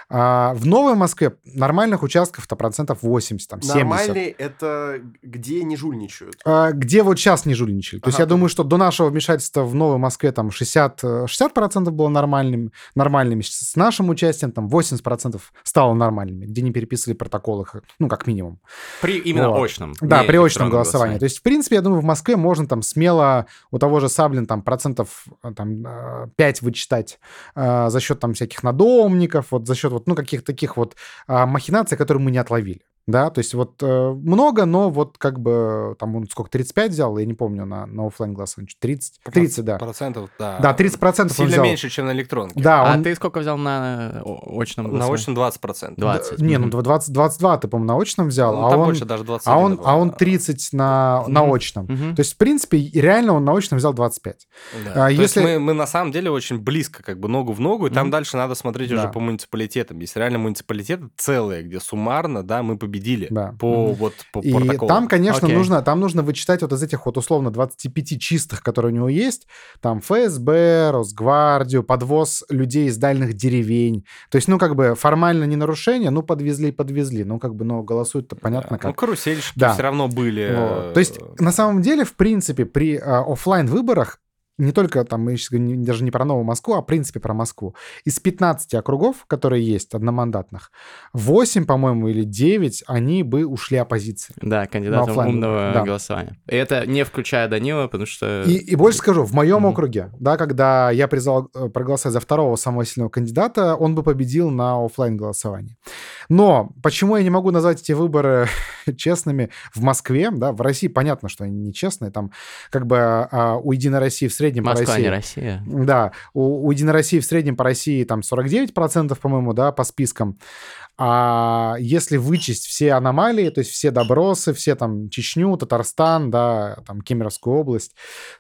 А в Новой Москве нормальных участков-то процентов 80, там, 70. Нормальные — это где не жульничают? А, где вот сейчас не жульничали. То ага. есть я думаю, что до нашего вмешательства в Новой Москве там 60, 60% было нормальным, нормальными. С нашим участием там 80% стало нормальными, где не переписывали протоколы, ну, как минимум. При именно вот. очном. Да, при очном голосовании. голосовании. То есть, в принципе, я думаю, в Москве можно там смело у того же Саблин там процентов там 5 вычитать а, за счет там всяких надомников, вот за счет вот, ну, каких-то таких вот а, махинаций, которые мы не отловили. Да, то есть вот э, много, но вот как бы там он сколько, 35 взял, я не помню, на, на оффлайн голосование, 30, 30, да. Процентов, да. Да, 30 процентов Сильно взял. меньше, чем на электронке. Да, а он... ты сколько взял на очном голосовании? На очном 20 процентов. 20. Да, не, ну 20, 22 ты, по-моему, на очном взял, ну, а, там он, больше, даже 21 а, он, а он 30 на, на очном. То есть, в принципе, реально он на очном взял 25. Да. А, То если... есть мы, мы на самом деле очень близко, как бы ногу в ногу, и там дальше надо смотреть да. уже по муниципалитетам. Есть реально муниципалитеты целые, где суммарно, да, мы победили да. по вот по и протоколу. там, конечно, okay. нужно, там нужно вычитать вот из этих вот условно 25 чистых, которые у него есть, там ФСБ, Росгвардию, подвоз людей из дальних деревень. То есть, ну, как бы формально не нарушение, ну, подвезли подвезли. Ну, как бы, ну, голосуют-то понятно да. как. Ну, карусельщики да. все равно были. Вот. То есть, на самом деле, в принципе, при а, офлайн выборах не только там, мы сейчас говорим даже не про Новую Москву, а в принципе про Москву. Из 15 округов, которые есть, одномандатных, 8, по-моему, или 9, они бы ушли оппозиции. Да, кандидатом умного да. голосования. И это не включая Данила, потому что... И, и больше скажу, в моем mm-hmm. округе, да, когда я призвал э, проголосовать за второго самого сильного кандидата, он бы победил на офлайн голосовании. Но почему я не могу назвать эти выборы *laughs* честными в Москве, да, в России понятно, что они нечестные, там как бы а, у Единой России в среднем Москва, по России... не Россия. Да, у, у Единой России в среднем по России там 49%, по-моему, да, по спискам. А если вычесть все аномалии, то есть все добросы, все там Чечню, Татарстан, да, там Кемеровскую область,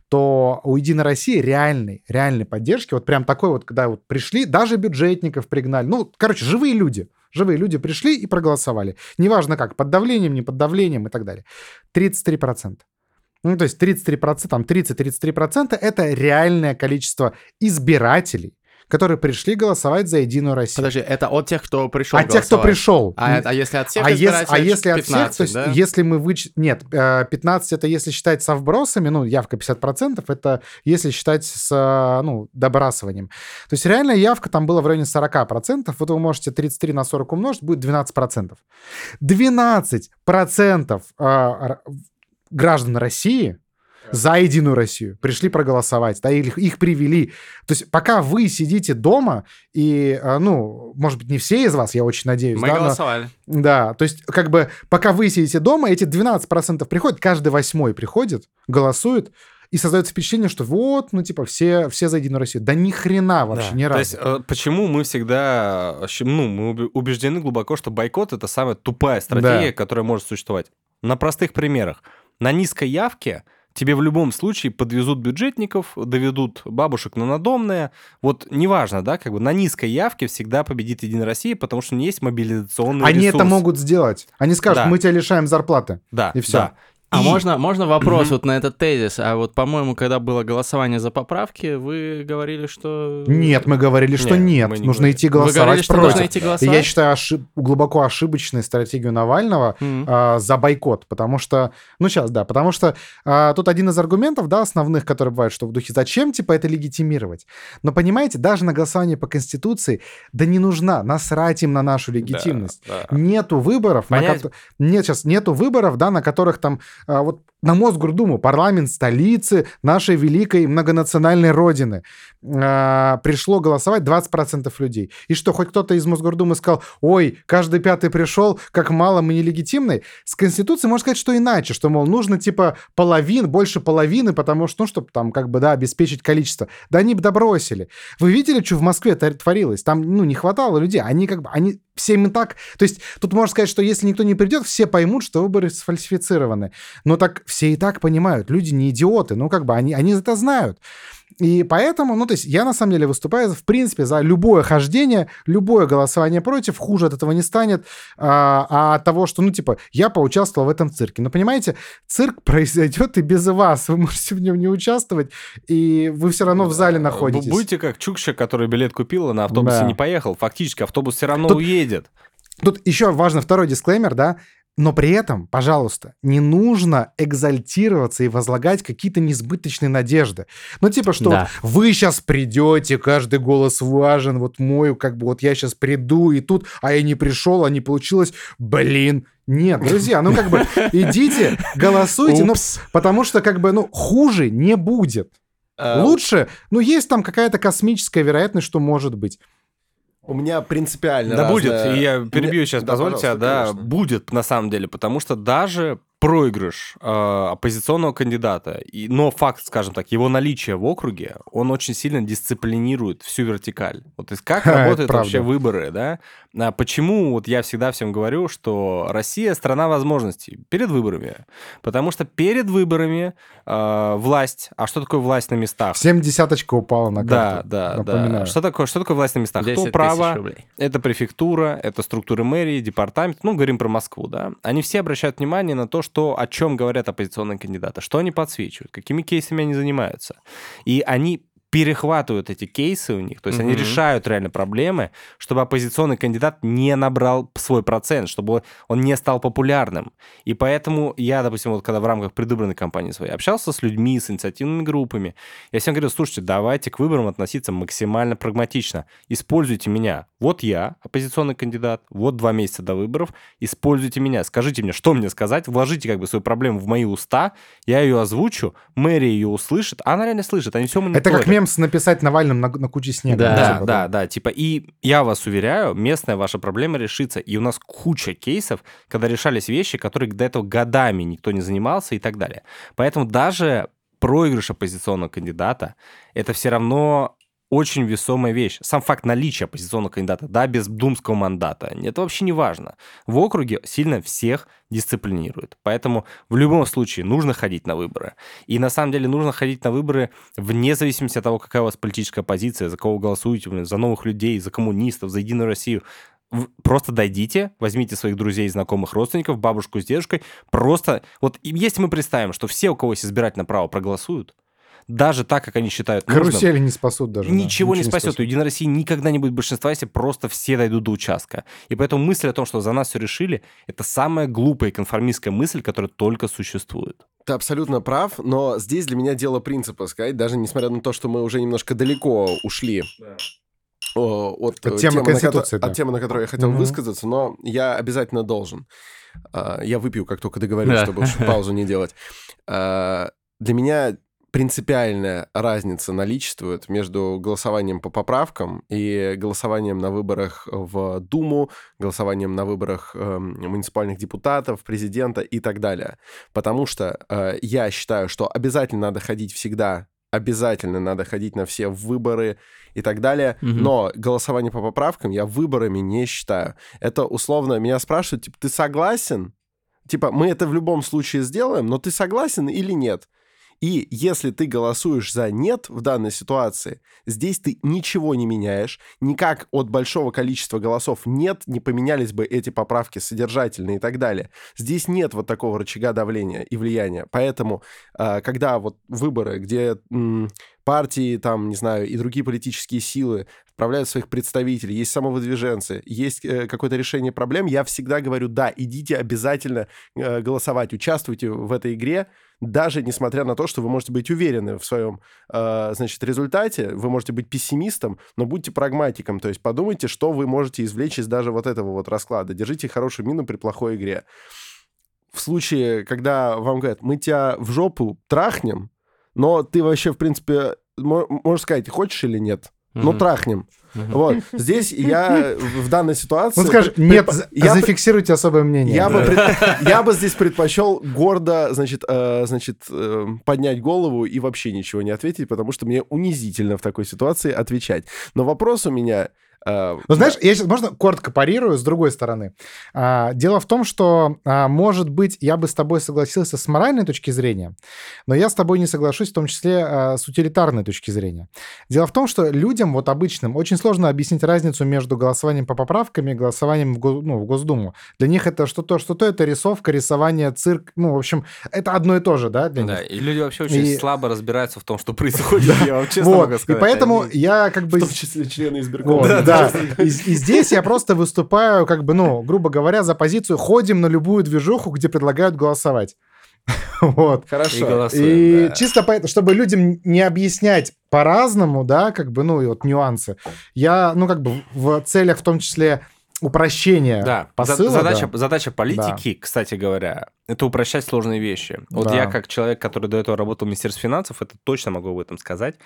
то у Единой России реальной, реальной поддержки, вот прям такой вот, когда вот пришли, даже бюджетников пригнали, ну, короче, живые люди, живые люди пришли и проголосовали. Неважно как, под давлением, не под давлением и так далее. 33%. Ну, то есть 33%, там 30-33% это реальное количество избирателей, которые пришли голосовать за Единую Россию. Подожди, это от тех, кто пришел От тех, кто пришел. А, а если от всех а если, а если от 15, всех, то есть да? если мы выч... Нет, 15 э, это если считать со вбросами, ну, явка 50%, это если считать с, ну, добрасыванием. То есть реальная явка там была в районе 40%, вот вы можете 33 на 40 умножить, будет 12%. 12% граждан России за Единую Россию пришли проголосовать, да, их, их привели. То есть пока вы сидите дома, и, а, ну, может быть, не все из вас, я очень надеюсь. Мы да, голосовали. Но, да, то есть как бы пока вы сидите дома, эти 12% приходят, каждый восьмой приходит, голосует, и создается впечатление, что вот, ну, типа, все, все за Единую Россию. Да ни хрена вообще, да. ни разу. То есть, э, почему мы всегда, ну, мы убеждены глубоко, что бойкот — это самая тупая стратегия, да. которая может существовать. На простых примерах на низкой явке тебе в любом случае подвезут бюджетников, доведут бабушек на надомные. Вот неважно, да, как бы на низкой явке всегда победит Единая Россия, потому что не есть мобилизационный Они ресурс. это могут сделать. Они скажут, да. мы тебя лишаем зарплаты. Да, и все. Да. А И- можно, можно вопрос Мгм. вот на этот тезис? А вот, по-моему, когда было голосование за поправки, вы говорили, что... Нет, мы говорили, что Не, нет. мы не Нужно говорили. идти Вы говорили, голосовать что против. нужно идти И голосовать? я считаю ошиб- глубоко ошибочной стратегию Навального Мгм. а, за бойкот, потому что, ну сейчас, да, потому что а, тут один из аргументов, да, основных, которые бывают, что в духе зачем, типа, это легитимировать. Но понимаете, даже на голосование по Конституции, да не нужна, насрать им на нашу легитимность. Да, да. Нету выборов, на Понять- кото- нет сейчас нету выборов, да, на которых там а, вот на Мосгордуму парламент столицы нашей великой многонациональной родины а, пришло голосовать 20% людей. И что, хоть кто-то из Мосгордумы сказал, ой, каждый пятый пришел, как мало мы нелегитимны. С Конституцией можно сказать, что иначе, что, мол, нужно типа половин, больше половины, потому что, ну, чтобы там как бы, да, обеспечить количество. Да они бы добросили. Вы видели, что в Москве творилось? Там, ну, не хватало людей. Они как бы, они всем и так... То есть тут можно сказать, что если никто не придет, все поймут, что выборы сфальсифицированы. Но так все и так понимают. Люди не идиоты. Ну, как бы они, они это знают. И поэтому, ну, то есть я на самом деле выступаю, в принципе, за любое хождение, любое голосование против, хуже от этого не станет, а, а от того, что, ну, типа, я поучаствовал в этом цирке. Но, понимаете, цирк произойдет и без вас, вы можете в нем не участвовать, и вы все равно в зале Вы находитесь. Будете как Чукча, который билет купил, а на автобусе Да. не поехал. Фактически автобус все равно Тут- уедет. Тут еще важно второй дисклеймер, да, но при этом, пожалуйста, не нужно экзальтироваться и возлагать какие-то несбыточные надежды. Ну, типа, что Да. вот вы сейчас придете, каждый голос важен, вот мой, как бы вот я сейчас приду, и тут, а я не пришел, а не получилось, блин. Нет, друзья, ну как бы *laughs* идите, голосуйте, ну, Упс. потому что как бы, ну, хуже не будет. Э, Лучше, ну, есть там какая-то космическая вероятность, что может быть. У меня принципиально Да будет, разное- и я Мне- перебью сейчас, Да, позвольте, да, конечно. будет на самом деле, потому что даже проигрыш э, оппозиционного кандидата, и, но факт, скажем так, его наличие в округе, он очень сильно дисциплинирует всю вертикаль. Вот то есть как *laughs* Ха, работают вообще выборы, да? А почему вот я всегда всем говорю, что Россия страна возможностей перед выборами, потому что перед выборами э, власть, а что такое власть на местах? Семь десяточка упала на Да, карту. да, да. напоминаю. Что такое, что такое власть на местах? 10 Кто право, рублей. это префектура, это структуры мэрии, департамент, ну, говорим про Москву, да. Они все обращают внимание на то, что, о чем говорят оппозиционные кандидаты, что они подсвечивают, какими кейсами они занимаются. И они перехватывают эти кейсы у них, то есть они Мгм. решают реально проблемы, чтобы оппозиционный кандидат не набрал свой процент, чтобы он не стал популярным. И поэтому я, допустим, вот когда в рамках предвыборной кампании своей общался с людьми, с инициативными группами, я всем говорю, слушайте, давайте к выборам относиться максимально прагматично. Используйте меня. Вот я, оппозиционный кандидат, вот два месяца до выборов, используйте меня. Скажите мне, что мне сказать, вложите как бы свою проблему в мои уста, я ее озвучу, мэрия ее услышит, а она реально слышит, они все Это как мем с написать Навальным на, на куче снега. Да, Да, да, да, типа, и я вас уверяю, местная ваша проблема решится. И у нас куча кейсов, когда решались вещи, которые до этого годами никто не занимался и так далее. Поэтому даже проигрыш оппозиционного кандидата — это все равно очень весомая вещь. Сам факт наличия оппозиционного кандидата, да, без думского мандата, это вообще не важно. В округе сильно всех дисциплинирует. Поэтому в любом случае нужно ходить на выборы. И на самом деле нужно ходить на выборы вне зависимости от того, какая у вас политическая позиция, за кого вы голосуете, за новых людей, за коммунистов, за Единую Россию. Просто дойдите, возьмите своих друзей, знакомых, родственников, бабушку с дедушкой, просто... Вот если мы представим, что все, у кого есть избирательное право, проголосуют, даже так, как они считают нужным, Карусели не спасут даже. да. Ничего не спасет. У Единой России никогда не будет большинства, если просто все дойдут до участка. И поэтому мысль о том, что за нас все решили, это самая глупая и конформистская мысль, которая только существует. Ты абсолютно прав, но здесь для меня дело принципа сказать, даже несмотря на то, что мы уже немножко далеко ушли о, от, От э, темы темы, на да. от темы, на которую я хотел Мгм. высказаться, но я обязательно должен. А, Я выпью, как только договорюсь, Да. чтобы *laughs* паузу не делать. А, Для меня принципиальная разница наличествует между голосованием по поправкам и голосованием на выборах в Думу, голосованием на выборах эм, муниципальных депутатов, президента и так далее. Потому что э, я считаю, что обязательно надо ходить всегда, обязательно надо ходить на все выборы и так далее. Мгм. Но голосование по поправкам я выборами не считаю. Это условно меня спрашивают, типа, ты согласен? Типа, мы это в любом случае сделаем, но ты согласен или нет? И если ты голосуешь за «нет» в данной ситуации, здесь ты ничего не меняешь, никак от большого количества голосов «нет» не поменялись бы эти поправки содержательные и так далее. Здесь нет вот такого рычага давления и влияния. Поэтому, а, когда вот выборы, где партии, там, не знаю, и другие политические силы отправляют своих представителей, есть самовыдвиженцы, есть э, какое-то решение проблем, я всегда говорю, да, идите обязательно э, голосовать, участвуйте в этой игре, даже несмотря на то, что вы можете быть уверены в своем, э, значит, результате, вы можете быть пессимистом, но будьте прагматиком, то есть подумайте, что вы можете извлечь из даже вот этого вот расклада. Держите хорошую мину при плохой игре. В случае, когда вам говорят, мы тебя в жопу трахнем, но ты вообще, в принципе, можешь сказать, хочешь или нет, ну, трахнем. Вот. Здесь я в данной ситуации... Ну, скажешь, нет, я зафиксируйте особое мнение. Я, бы, пред... я бы здесь предпочел гордо, значит, э, значит э, поднять голову и вообще ничего не ответить, потому что мне унизительно в такой ситуации отвечать. Но вопрос у меня ну, знаешь, я сейчас, можно коротко парирую с другой стороны. А, дело в том, что, а, может быть, я бы с тобой согласился с моральной точки зрения, но я с тобой не соглашусь в том числе а, с утилитарной точки зрения. Дело в том, что людям, вот обычным, очень сложно объяснить разницу между голосованием по поправкам и голосованием в, ну, в Госдуму. Для них это что-то, что-то это рисовка, рисование, цирк, ну, в общем, это одно и то же, да, для да, них. и люди вообще очень и... слабо разбираются в том, что *laughs* происходит, я вам честно могу сказать. И поэтому я как бы... В том числе члены избиркома. Да, да. И, и здесь я просто выступаю, как бы, ну, грубо говоря, за позицию «ходим на любую движуху, где предлагают голосовать». *laughs* Вот. Хорошо. И, голосуем, и да. чисто поэтому, чтобы людям не объяснять по-разному, да, как бы, ну, и вот нюансы, я, ну, как бы в целях в том числе упрощения да. посыла. Задача, да. задача политики, да. кстати говоря, это упрощать сложные вещи. Вот да. я, как человек, который до этого работал в Министерстве финансов, это точно могу об этом сказать.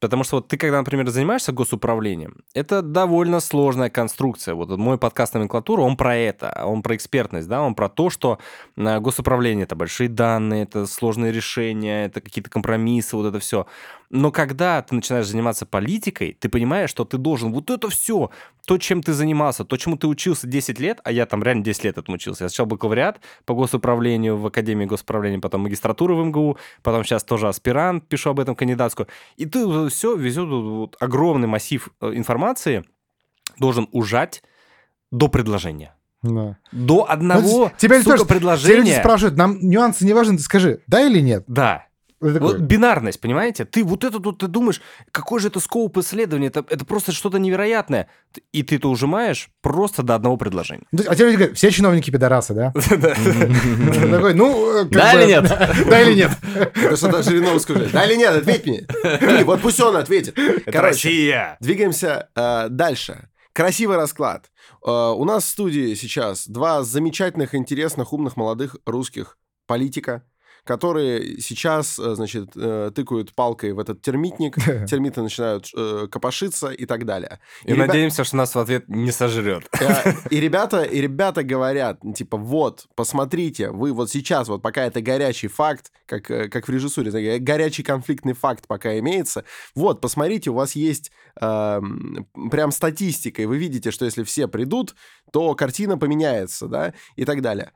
Потому что вот ты, когда, например, занимаешься госуправлением, это довольно сложная конструкция. Вот мой подкаст «Номенклатура», он про это, он про экспертность, да, он про то, что э, госуправление — это большие данные, это сложные решения, это какие-то компромиссы, вот это все. Но когда ты начинаешь заниматься политикой, ты понимаешь, что ты должен вот это все, то, чем ты занимался, то, чему ты учился 10 лет, а я там реально 10 лет этому учился. Я сначала бакалавриат по госуправлению в Академии госуправления, потом магистратуру в МГУ, потом сейчас тоже аспирант, пишу об этом кандидатскую. И ты все везет вот огромный массив э, информации, должен ужать до предложения. Да. До одного, ну, тебя сука, предложения. Все люди спрашивают, нам нюансы не важны, ты скажи, да или нет? Да. Вот бинарность, понимаете? Ты вот это тут, ты думаешь, какой же это скоуп исследования, это, это просто что-то невероятное. И ты это ужимаешь просто до одного предложения. А тебе говорят, все чиновники пидорасы, да? *laughs* Такой, ну, *laughs* Да или нет? Да или нет? Это что-то Жириновскому сказать. Да или нет, ответь мне. Вот пусть он ответит. Россия. Двигаемся э, дальше. Красивый расклад. Э, у нас в студии сейчас два замечательных, интересных, умных, молодых русских политика, которые сейчас, э, значит, э, тыкают палкой в этот термитник, *laughs* термиты начинают э, копошиться и так далее. И, и надеемся, что нас в ответ не сожрет. И ребята, и ребята говорят, типа, вот, посмотрите, вы вот сейчас, вот пока это горячий факт, как, как в режиссуре, горячий конфликтный факт пока имеется, вот, посмотрите, у вас есть э, прям статистика, и вы видите, что если все придут, то картина поменяется, да, и так далее.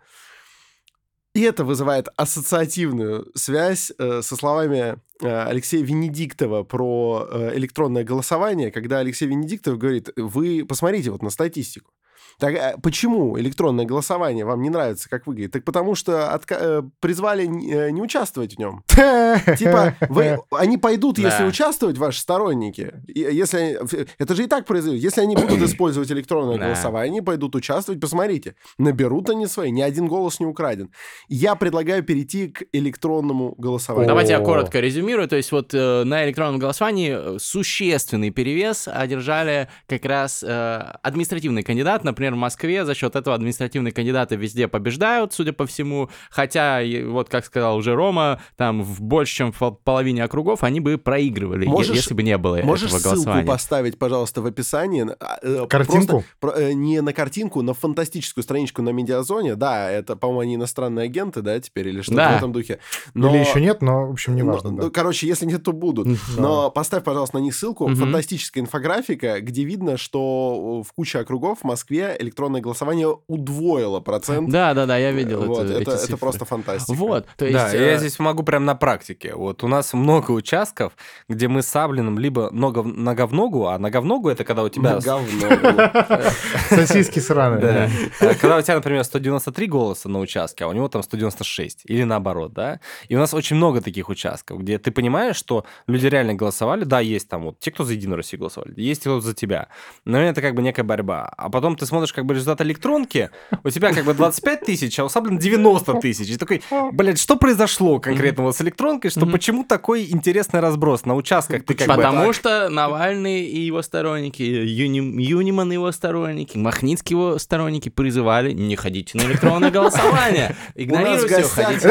И это вызывает ассоциативную связь э, со словами э, Алексея Венедиктова про э, электронное голосование, когда Алексей Венедиктов говорит, вы посмотрите вот на статистику. Так а почему электронное голосование вам не нравится, как выглядит? Так потому что отка- э, призвали э, не участвовать в нем. *laughs* Типа, вы, они пойдут, если участвовать, ваши сторонники. Если, это же и так произойдет. Если они будут *coughs* использовать электронное голосование, они пойдут участвовать. Посмотрите, наберут они свои, ни один голос не украден. Я предлагаю перейти к электронному голосованию. Давайте я коротко резюмирую. То есть вот э, на электронном голосовании существенный перевес одержали как раз административный кандидат, например, например, в Москве за счет этого административные кандидаты везде побеждают, судя по всему, хотя, вот как сказал уже Рома, там в больше, чем в половине округов они бы проигрывали, можешь, если бы не было можешь этого голосования. Можешь ссылку поставить, пожалуйста, в описании? А, э, картинку? Просто, э, не на картинку, на фантастическую страничку на Медиазоне. Да, это, по-моему, они иностранные агенты, да, теперь, или что-то да. в этом духе. Но... Или еще нет, но, в общем, не важно. Но, да. Короче, если нет, то будут. Да. Но поставь, пожалуйста, на них ссылку. Угу. Фантастическая инфографика, где видно, что в куче округов в Москве электронное голосование удвоило процент. Да, да, да, я видел Вот, это, это, это просто фантастика. Вот, то есть... Да, э, я здесь могу прям на практике. Вот у нас много участков, где мы с Саблиным либо нога, нога в ногу, а нога в ногу это когда у тебя... Говно. *laughs* Сосиски сраные. Да. А Когда у тебя, например, 193 голоса на участке, а у него там 196, или наоборот, да? И у нас очень много таких участков, где ты понимаешь, что люди реально голосовали, да, есть там вот те, кто за Единую Россию голосовали, есть те, кто за тебя, но это как бы некая борьба. А потом ты смотришь как бы результат электронки, у тебя как бы 25 тысяч, а у Саблина 90 *laughs* тысяч. И такой, блядь, что произошло конкретно вот с электронкой, что почему такой интересный разброс на участках? Ты как бы... Потому что Навальный и его сторонники, Юни- Юниман и его сторонники, Махницкий его сторонники призывали не ходите на электронное голосование. *laughs* Игнорируйте его, гостях ходите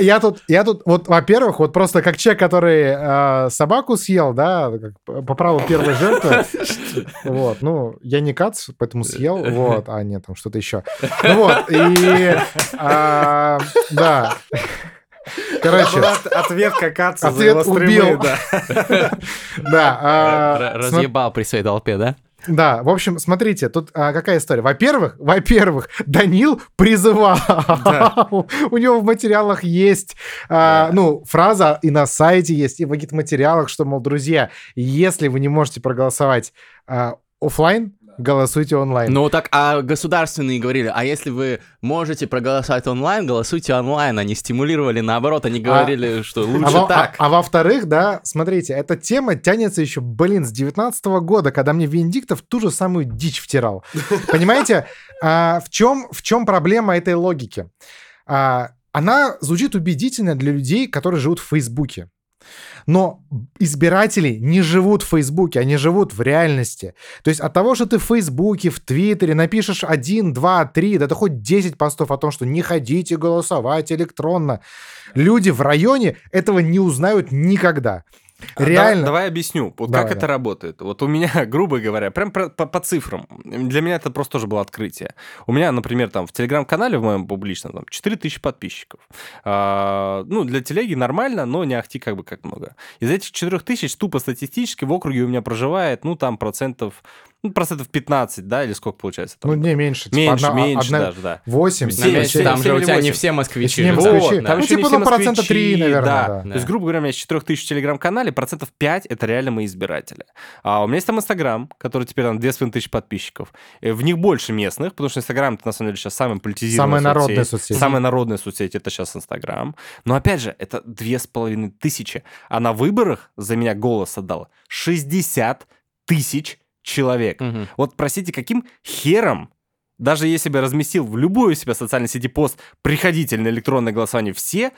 я, тут, я тут, вот, во-первых, вот просто как человек, который э, собаку съел, да, по праву первой жертвы, *laughs* вот, ну, я не кац, поэтому съел, вот, а нет, там что-то еще. Ну *laughs* вот, и, а, да, короче, Была от- ответка Каца за Ответ стримы, убил. да. *laughs* да, а, Разъебал при своей толпе, да? Да, в общем, смотрите, тут а, какая история. Во-первых, во-первых, Данил призывал. *laughs* У него в материалах есть, а, ну, фраза и на сайте есть, и в материалах, что, мол, друзья, если вы не можете проголосовать а, оффлайн, голосуйте онлайн. Ну так, а государственные говорили, а если вы можете проголосовать онлайн, голосуйте онлайн. Они стимулировали, наоборот, они говорили, что А лучше во- так. А, а во-вторых, да, смотрите, эта тема тянется еще, блин, с 19 года, когда мне Венедиктов ту же самую дичь втирал. *laughs* Понимаете, а, в, чем, в чем проблема этой логики? А, она звучит убедительно для людей, которые живут в Фейсбуке. Но избиратели не живут в Фейсбуке, они живут в реальности. То есть от того, что ты в Фейсбуке, в Твиттере напишешь один, два, три, да это хоть 10 постов о том, что не ходите голосовать электронно, люди в районе этого не узнают никогда. А, Реально. да- Давай объясню, вот Давай, как это да. работает. Вот у меня, *laughs* грубо говоря, прям про- по, по цифрам. Для меня это просто тоже было открытие. У меня, например, там в телеграм-канале в моем публичном там 4000 подписчиков. А, ну, для телеги нормально, но не ахти как бы как много. Из этих 4000 тупо статистически в округе у меня проживает, ну, там процентов, ну, процентов 15, да, или сколько получается? там? Ну, не меньше. типа, меньше, одна- меньше одна- даже, да. 8, На На семь, месте семь, там же у тебя не все москвичи. не москвичи. Да. Там Ну, еще типа, ну, процента москвичи, три, наверное, да. да. То есть, грубо говоря, у меня из 4000 в телеграм-канале процентов 5 это реально мои избиратели. А у меня есть там Инстаграм, который теперь там 2500 подписчиков. Э, В них больше местных, потому что Инстаграм это на самом деле сейчас самая политизированная Самая народная соцсеть. соцсеть. Самая народная соцсеть это сейчас Инстаграм. Но опять же, это две с половиной тысячи. А на выборах за меня голос отдало 60 тысяч человек. Мгм. Вот, простите, каким хером, даже если бы разместил в любую себя социальной сети пост «Приходите на электронное голосование все»,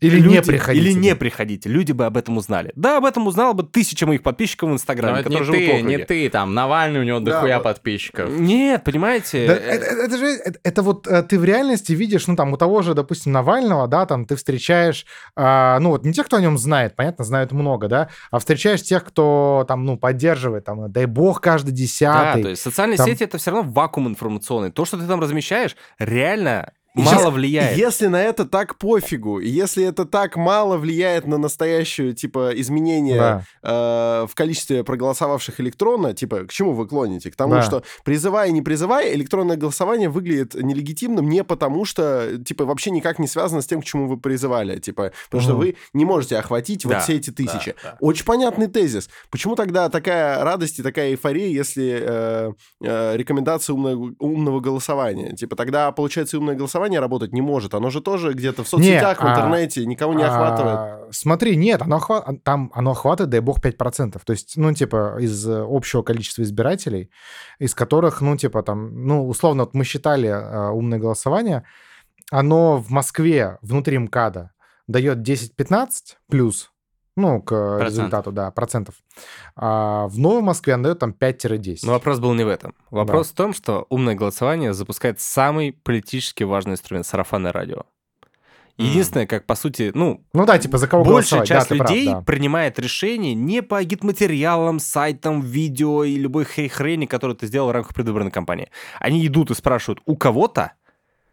Или люди- не приходите. Или не приходите, люди бы об этом узнали. Да, об этом узнала бы тысяча моих подписчиков в Но Инстаграме, не которые живут в ты, не округе. ты, там, Навальный, у него Да, дохуя вот. подписчиков. Нет, понимаете? Да, э, это, это- же это, это вот э, ты в реальности видишь, ну там у того же, допустим, Навального, да, там ты встречаешь, а, ну вот не тех, кто о нем знает, понятно, знают много, да, а встречаешь тех, кто там, ну поддерживает, там, дай бог каждый Да, десятый. то есть социальные там- сети это все равно вакуум информационный. То, что ты там размещаешь, реально мало влияет. Если на это так пофигу, и если это так мало влияет на настоящую, типа, изменение Да. э, в количестве проголосовавших электронно, типа, к чему вы клоните? К тому, Да. что призывая, не призывая, электронное голосование выглядит нелегитимным не потому, что, типа, вообще никак не связано с тем, к чему вы призывали, типа, потому что Мгм. вы не можете охватить вот Да, все эти тысячи. да, да. Очень понятный тезис. Почему тогда такая радость и такая эйфория, если э, э, рекомендация умного, умного голосования? Типа тогда, получается, умное голосование работать не может. Оно же тоже где-то в соцсетях, в а, интернете, никого не охватывает. А, смотри, нет, оно охва- там оно охватывает, дай бог, 5%. То есть, ну, типа, из э, общего количества избирателей, из которых, ну, типа, там, ну, условно, вот мы считали э, умное голосование, оно в Москве внутри МКАДа дает 10-15 плюс, ну, к Процентов. результату, да, процентов. А в Новой Москве оно дает там 5-10. Но вопрос был не в этом. Вопрос в том, что умное голосование запускает самый политически важный инструмент — сарафанное радио. Единственное, как, по сути, ну, ну да, типа, за кого большая голосовать. Да, часть ты прав, людей да. принимает решение не по гид-материалам, сайтам, видео и любой хре- хрени, которую ты сделал в рамках предвыборной кампании. Они идут и спрашивают у кого-то,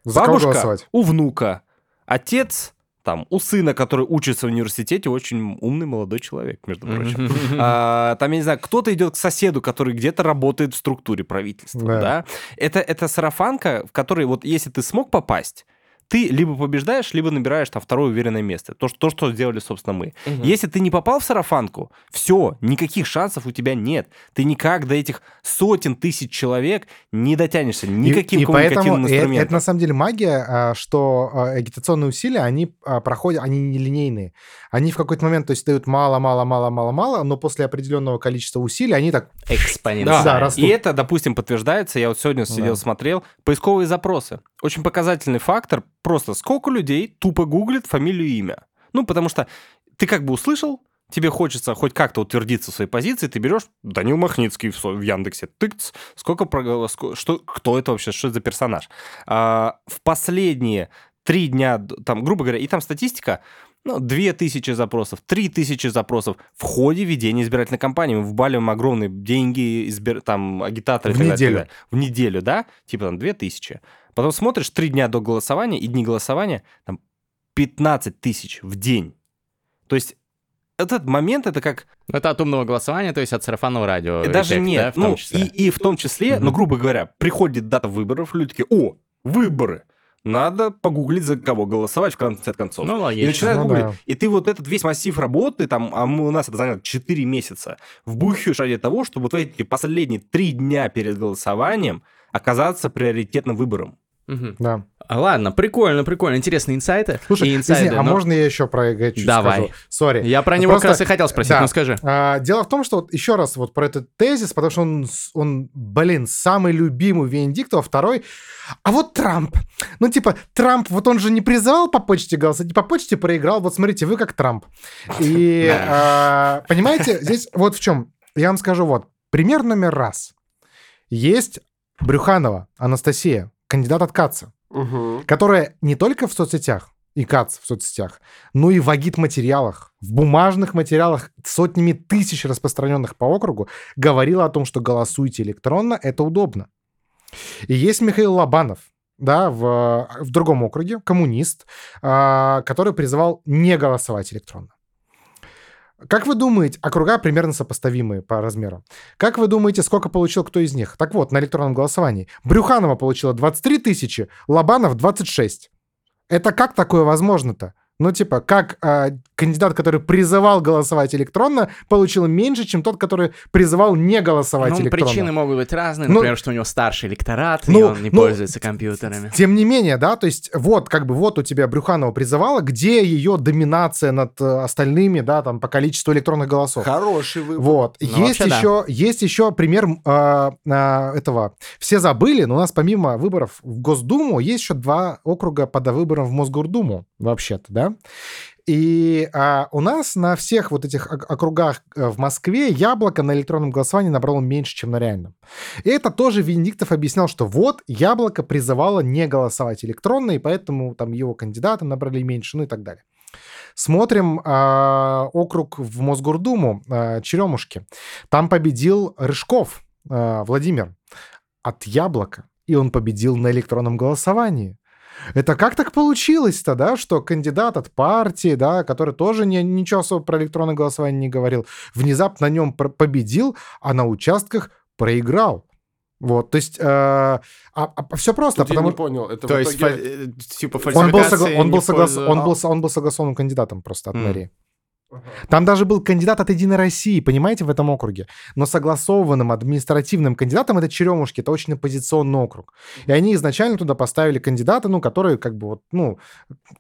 За кого бабушка голосовать? у внука, отец там, у сына, который учится в университете, очень умный молодой человек, между прочим. *laughs* А, там, я не знаю, кто-то идет к соседу, который где-то работает в структуре правительства, Да. да? Это, это сарафанка, в которой вот если ты смог попасть, ты либо побеждаешь, либо набираешь там второе уверенное место. То, что, то, что сделали, собственно, мы. Если ты не попал в сарафанку, все, никаких шансов у тебя нет. Ты никак до этих сотен тысяч человек не дотянешься никаким и, и поэтому э- это, инструментом. на самом деле магия, а, что а, агитационные усилия, они а, проходят, они нелинейные. Они в какой-то момент, то есть, дают мало-мало-мало-мало-мало, но после определенного количества усилий они так... Экспоненциально. Да, растут. и это, допустим, подтверждается. Я вот сегодня сидел, Да. смотрел поисковые запросы. Очень показательный фактор. Просто сколько людей тупо гуглит фамилию и имя. Ну, потому что ты как бы услышал, тебе хочется хоть как-то утвердиться в своей позиции, ты берешь Данил Махницкий в, Яндексе, тыкц, сколько, что, кто это вообще, что это за персонаж. А, в последние три дня, там, грубо говоря, и там статистика, ну, 2000 запросов, 3000 запросов в ходе ведения избирательной кампании. Мы вбаливаем огромные деньги, избир... там, агитаторы. В неделю. далее. В неделю, да? Типа там 2000. Потом смотришь, три дня до голосования и дни голосования, там 15 тысяч в день. То есть этот момент, это как Это от умного голосования, то есть от сарафанного радио. и даже эффект, да, нет, в том ну числе. и, и в том числе, ну Мгм. грубо говоря, приходит дата выборов, люди такие, о, выборы, надо погуглить, за кого голосовать в конце концов. Ну, и логично. начинают Ну гуглить. да. И ты вот этот весь массив работы, там, а мы, у нас это заняло 4 месяца, вбухиваешь ради того, чтобы вот эти последние 3 дня перед голосованием оказаться приоритетным выбором. Мгм. Да. А, Ладно, прикольно, прикольно. Интересные инсайты. Слушай, и инсайды, извини, а но- можно я еще про ЭГ чуть Давай. скажу? Сори. Я про него просто- как раз и хотел спросить, да. ну скажи. А, дело в том, что вот еще раз вот про этот тезис, потому что он, он, блин, самый любимый Венедиктов, а второй. А вот Трамп. Ну, типа, Трамп, вот он же не призывал по почте голосовать, не по почте проиграл. Вот смотрите, вы как Трамп. И, *laughs* а, понимаете, здесь вот в чем. Я вам скажу вот. Пример номер раз. Есть Брюханова Анастасия, кандидат от КАЦа, Мгм. которая не только в соцсетях, и КАЦ в соцсетях, но и в агит-материалах, в бумажных материалах, сотнями тысяч распространенных по округу, говорила о том, что голосуйте электронно, это удобно. И есть Михаил Лобанов, да, в, в другом округе, коммунист, а, который призывал не голосовать электронно. Как вы думаете, округа примерно сопоставимые по размерам. Как вы думаете, сколько получил кто из них? Так вот, на электронном голосовании. Брюханова получила 23 тысячи, Лобанов 26. Это как такое возможно-то? Ну, типа, как а, кандидат, который призывал голосовать электронно, получил меньше, чем тот, который призывал не голосовать Ну, электронно. причины могут быть разные. Ну, Например, что у него старший электорат, и ну, он не ну, пользуется компьютерами. Тем не менее, да, то есть вот как бы вот у тебя Брюханова призывала, где ее доминация над э, остальными, да, там по количеству электронных голосов. Хороший выбор. Вот. Ну, есть, вообще, да. еще, есть еще пример а, а, этого. Все забыли, но у нас помимо выборов в Госдуму есть еще два округа под выбором в Мосгордуму, вообще-то, да? И а, у нас на всех вот этих ок- округах э, в Москве яблоко на электронном голосовании набрало меньше, чем на реальном. И это тоже Венедиктов объяснял, что вот яблоко призывало не голосовать электронно, и поэтому там его кандидаты набрали меньше, ну и так далее. Смотрим а, округ в Мосгордуму, а, Черемушки. Там победил Рыжков а, Владимир от Яблока, и он победил на электронном голосовании. Это как так получилось-то, да, что кандидат от партии, да, который тоже не, ничего особо про электронное голосование не говорил, внезапно на нем победил, а на участках проиграл. Вот, то есть, э, а, все просто, Тут я потому не понял. Это То в есть, итоге- фа- э, типа, он был, согла- он, был не в согла- пользу- он, был, он был согласованным кандидатом просто от М. мэрии. Там даже был кандидат от Единой России, понимаете, в этом округе. Но согласованным административным кандидатом это Черемушки, это очень оппозиционный округ. И они изначально туда поставили кандидата, ну, который как бы вот, ну,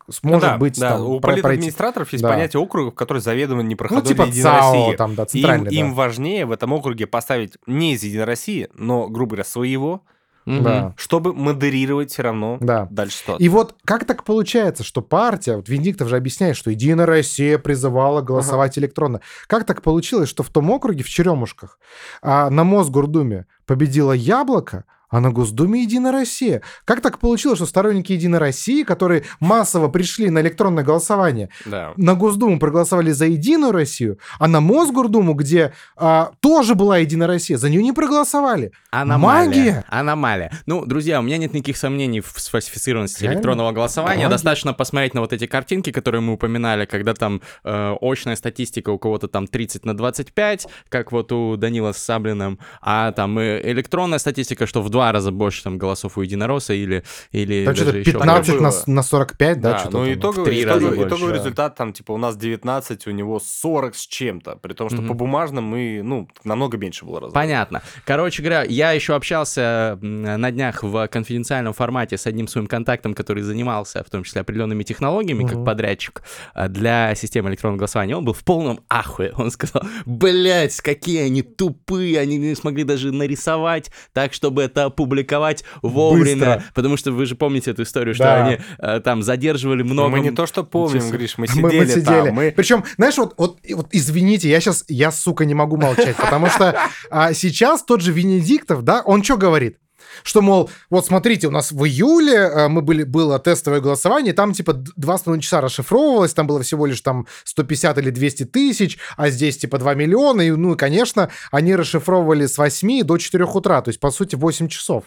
сможет да, быть да, там, у про- пройти. есть Да. понятие округов, которые заведомо не Ну, проходят типа Единой ЦАО, России. там, да, Им, центральный, им да. важнее в этом округе поставить не из Единой России, но, грубо говоря, своего, Да, чтобы модерировать все равно да. дальше ситуацию. И вот как так получается, что партия, вот Венедиктов же объясняет, что Единая Россия призывала голосовать электронно. Как так получилось, что в том округе, в Черемушках, а, на Мосгордуме победило Яблоко, а на Госдуме Единая Россия. Как так получилось, что сторонники Единой России, которые массово пришли на электронное голосование, Да. на Госдуму проголосовали за Единую Россию, а на Мосгордуму, где а, тоже была Единая Россия, за нее не проголосовали. Аномалия. Магия. Аномалия. Ну, друзья, у меня нет никаких сомнений в сфальсифицированности Реально? электронного голосования. Магия. Достаточно посмотреть на вот эти картинки, которые мы упоминали, когда там э, очная статистика у кого-то там 30 на 25, как вот у Данила с Саблиным, а там э, электронная статистика, что в два раза больше там голосов у единоросса или, или Там что-то даже еще 15 на, на 45, да? Да, что-то ну там. итоговый, итоговый, больше, итоговый да. результат там, типа, у нас 19, у него 40 с чем-то, при том, что Мгм. по бумажным мы, ну, намного меньше было раза. Понятно. Короче говоря, я еще общался на днях в конфиденциальном формате с одним своим контактом, который занимался в том числе определенными технологиями, как Мгм. подрядчик э, для системы электронного голосования. Он был в полном ахуе. *laughs* Он сказал, блять, какие они тупые, они не смогли даже нарисовать так, чтобы это опубликовать вовремя. Быстро. Потому что вы же помните эту историю, что Да. они э, там задерживали Но много... мы не то, что помним, часов. Гриш, мы Мы, сидели, мы сидели. там, мы... Причем, знаешь, вот, вот, вот извините, я сейчас, я, сука, не могу молчать, потому что а, сейчас тот же Венедиктов, да, он что говорит? Что, мол, вот смотрите, у нас в июле э, мы были, было тестовое голосование, там типа д- два с половиной часа расшифровывалось, там было всего лишь там 150 или 200 тысяч, а здесь типа 2 миллиона, и, ну, и, конечно, они расшифровывали с 8 до 4 утра, то есть, по сути, 8 часов.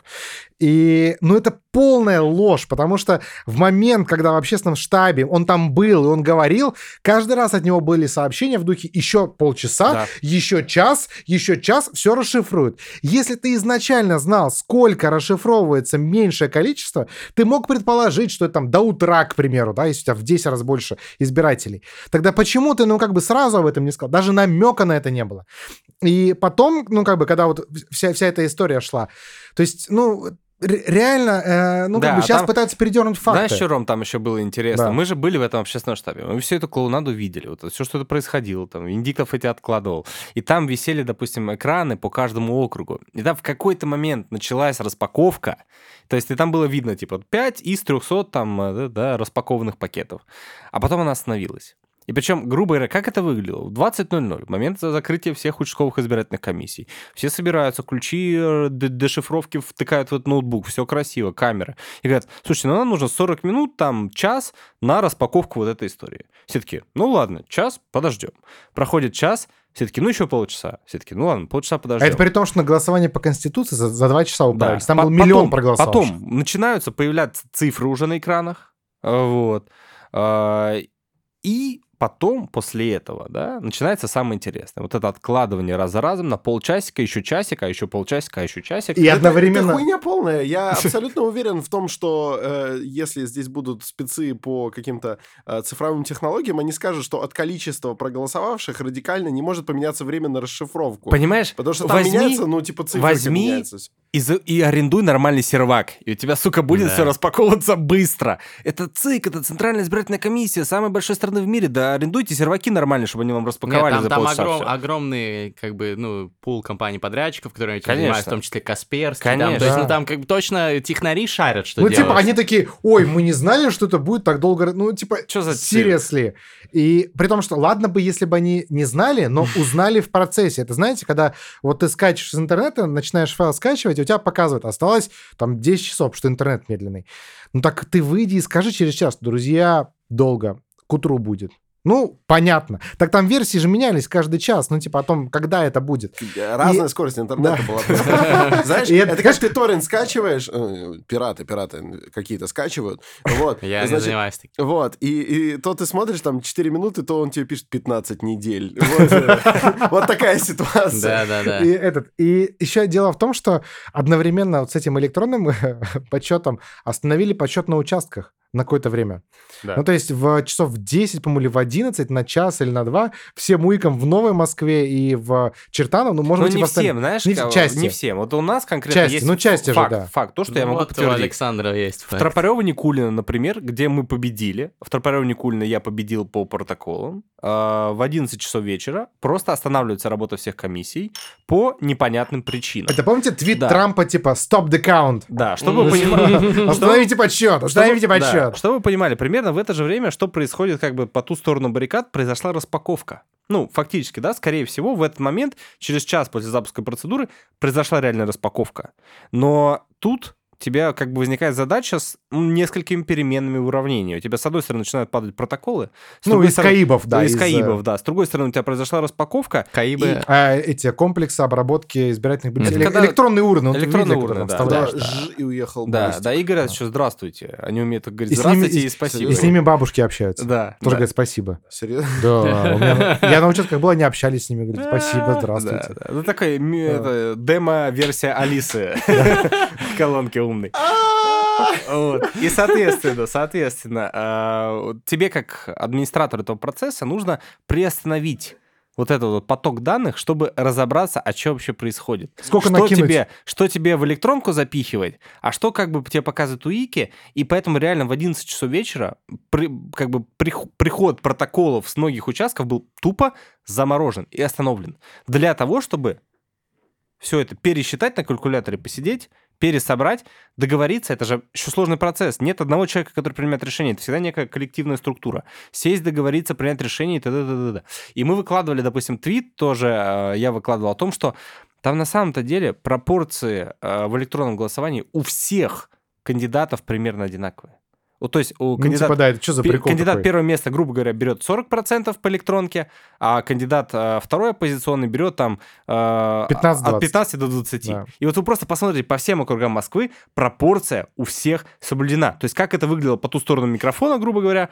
И, ну, это полная ложь, потому что в момент, когда в общественном штабе он там был, и он говорил, каждый раз от него были сообщения в духе еще полчаса, Да. еще час, еще час, все расшифруют. Если ты изначально знал, сколько расшифровывается меньшее количество, ты мог предположить, что это там до утра, к примеру, да, если у тебя в 10 раз больше избирателей. Тогда почему ты, ну, как бы сразу об этом не сказал? Даже намека на это не было. И потом, ну, как бы, когда вот вся, вся эта история шла, то есть, ну, реально, э, ну, Да, как бы сейчас там- пытаются передернуть факты. Знаешь, что, Ром, там еще было интересно? Да. Мы же были в этом общественном штабе, мы всю эту клоунаду видели, вот все, что это происходило, там, Индиктов эти откладывал. И там висели, допустим, экраны по каждому округу. И там в какой-то момент началась распаковка, то есть и там было видно, типа, 5 из 300 там, э, да, да, распакованных пакетов. А потом она остановилась. И причем, грубо говоря, как это выглядело? В 20.00, в момент закрытия всех участковых избирательных комиссий, все собираются, ключи э, дешифровки втыкают в этот ноутбук, все красиво, камера. И говорят, слушайте, ну нам нужно 40 минут, там, час на распаковку вот этой истории. Все таки ну ладно, час, подождем. Проходит час, все таки ну еще полчаса. Все таки ну ладно, полчаса А подождем. это при том, что на голосование по Конституции за, за два часа Да. управились. Там По- был миллион потом- проголосовавших. Потом начинаются появляться цифры уже на экранах. э, Вот. А, И потом, после этого, да, начинается самое интересное. Вот это откладывание раз за разом на полчасика, еще часика, а еще полчасика, а еще часик. И Это- одновременно... Это хуйня полная. Я *laughs* абсолютно уверен в том, что э, если здесь будут спецы по каким-то э, цифровым технологиям, они скажут, что от количества проголосовавших радикально не может поменяться время на расшифровку. Понимаешь? Потому что там возьми меняется, ну, типа, цифры возьми меняются. И, за- и арендуй нормальный сервак, и у тебя, сука, будет Да. все распаковываться быстро. Это ЦИК, это Центральная избирательная комиссия, самой большой страны в мире. Да арендуйте серваки нормальные, чтобы они вам Нет, распаковали там, за там полчаса огром- огромный, как бы, ну, пул компаний-подрядчиков, которые этим Конечно. занимаются, в том числе Касперский. Там, Конечно. то есть, ну, там как бы точно технари шарят, что Ну, делать. типа, они такие, ой, мы не знали, что это будет так долго. Ну, типа, Чё за seriously. И при том, что ладно бы, если бы они не знали, но *laughs* узнали в процессе. Это знаете, когда вот ты скачиваешь из интернета, начинаешь файл скачивать, у тебя показывает, осталось там 10 часов, что интернет медленный. Ну так ты выйди и скажи через час, друзья, долго, к утру будет. Ну, понятно. Так там версии же менялись каждый час. Ну, типа о том, когда это будет. Разная скорость интернета Да. была. просто. *laughs* Знаешь, И это, как ты торрент скачиваешь, э, пираты, пираты какие-то скачивают, вот. Я не занимаюсь таким. Вот, и, и то ты смотришь там 4 минуты, то он тебе пишет 15 недель. Вот, э, *laughs* Вот такая ситуация. Да-да-да. И, этот, и еще дело в том, что одновременно вот с этим электронным *laughs* подсчетом остановили подсчет на участках на какое-то время. Да. Ну, то есть в часов в 10, по-моему, или в 11, на час или на два, всем уикам в Новой Москве и в Чертаново, ну, может Ну, быть, не в всем, знаешь, не кого- части. не всем. Вот у нас конкретно Части, есть ну, части же, факт, да. факт, то, что я Ну, могу вот у подтвердить. Александра есть В факт. Тропарево Никулино, например, где мы победили. В Тропарево Никулино я победил по протоколам. А, В 11 часов вечера просто останавливается работа всех комиссий по непонятным причинам. Это помните твит Да. Трампа типа «Stop the count»? Да, чтобы вы понимали... *laughs* Остановите подсчет, остановите Да, подсчет. Говорят. Чтобы вы понимали, примерно в это же время, что происходит как бы по ту сторону баррикад, произошла распаковка. Ну, фактически, да, скорее всего, в этот момент, через час после запуска процедуры, произошла реальная распаковка. Но тут тебя как бы возникает задача с несколькими переменными уравнения. У тебя, с одной стороны, начинают падать протоколы. Ну, из стороны- Каибов, да. из из, э, Каибов, да. С другой стороны, у тебя произошла распаковка. Каибы. а, эти комплексы обработки избирательных бюллетеней. Это Эле- когда- электронные урны. вот электронные видели, урны, да, Да, ж- и уехал Да, да, и говорят еще здравствуйте. Они умеют говорить И с ними- здравствуйте и, и- спасибо. И с ними бабушки общаются. Да. Тоже да. говорят спасибо. Серьезно? Да, меня- *laughs* я на участках был, они общались с ними, говорят, спасибо, Да, здравствуйте. да. Ну, такая демо-версия Алисы *laughs* колонки умной. *laughs* Вот. И, соответственно, соответственно, а, тебе как администратору этого процесса нужно приостановить вот этот вот поток данных, чтобы разобраться, а что вообще происходит. Сколько что накинуть? тебе, что тебе в электронку запихивать, а что как бы тебе показывают УИКи, и поэтому реально в 11 часов вечера при- как бы прих- приход протоколов с многих участков был тупо заморожен и остановлен. Для того, чтобы все это пересчитать на калькуляторе, посидеть, пересобрать, договориться, это же еще сложный процесс. Нет одного человека, который принимает решение, это всегда некая коллективная структура. Сесть, договориться, принять решение и т.д. т.д. И мы выкладывали, допустим, твит тоже, э, я выкладывал о том, что там на самом-то деле пропорции э, в электронном голосовании у всех кандидатов примерно одинаковые. Вот, то есть у Ну, кандидата типа, да, это что за прикол Кандидат такой? первое место, грубо говоря, берет 40% по электронке, а кандидат э, второй оппозиционный берет там э, 15-20. от 15 до 20. Да. И вот вы просто посмотрите, по всем округам Москвы пропорция у всех соблюдена. То есть как это выглядело по ту сторону микрофона, грубо говоря.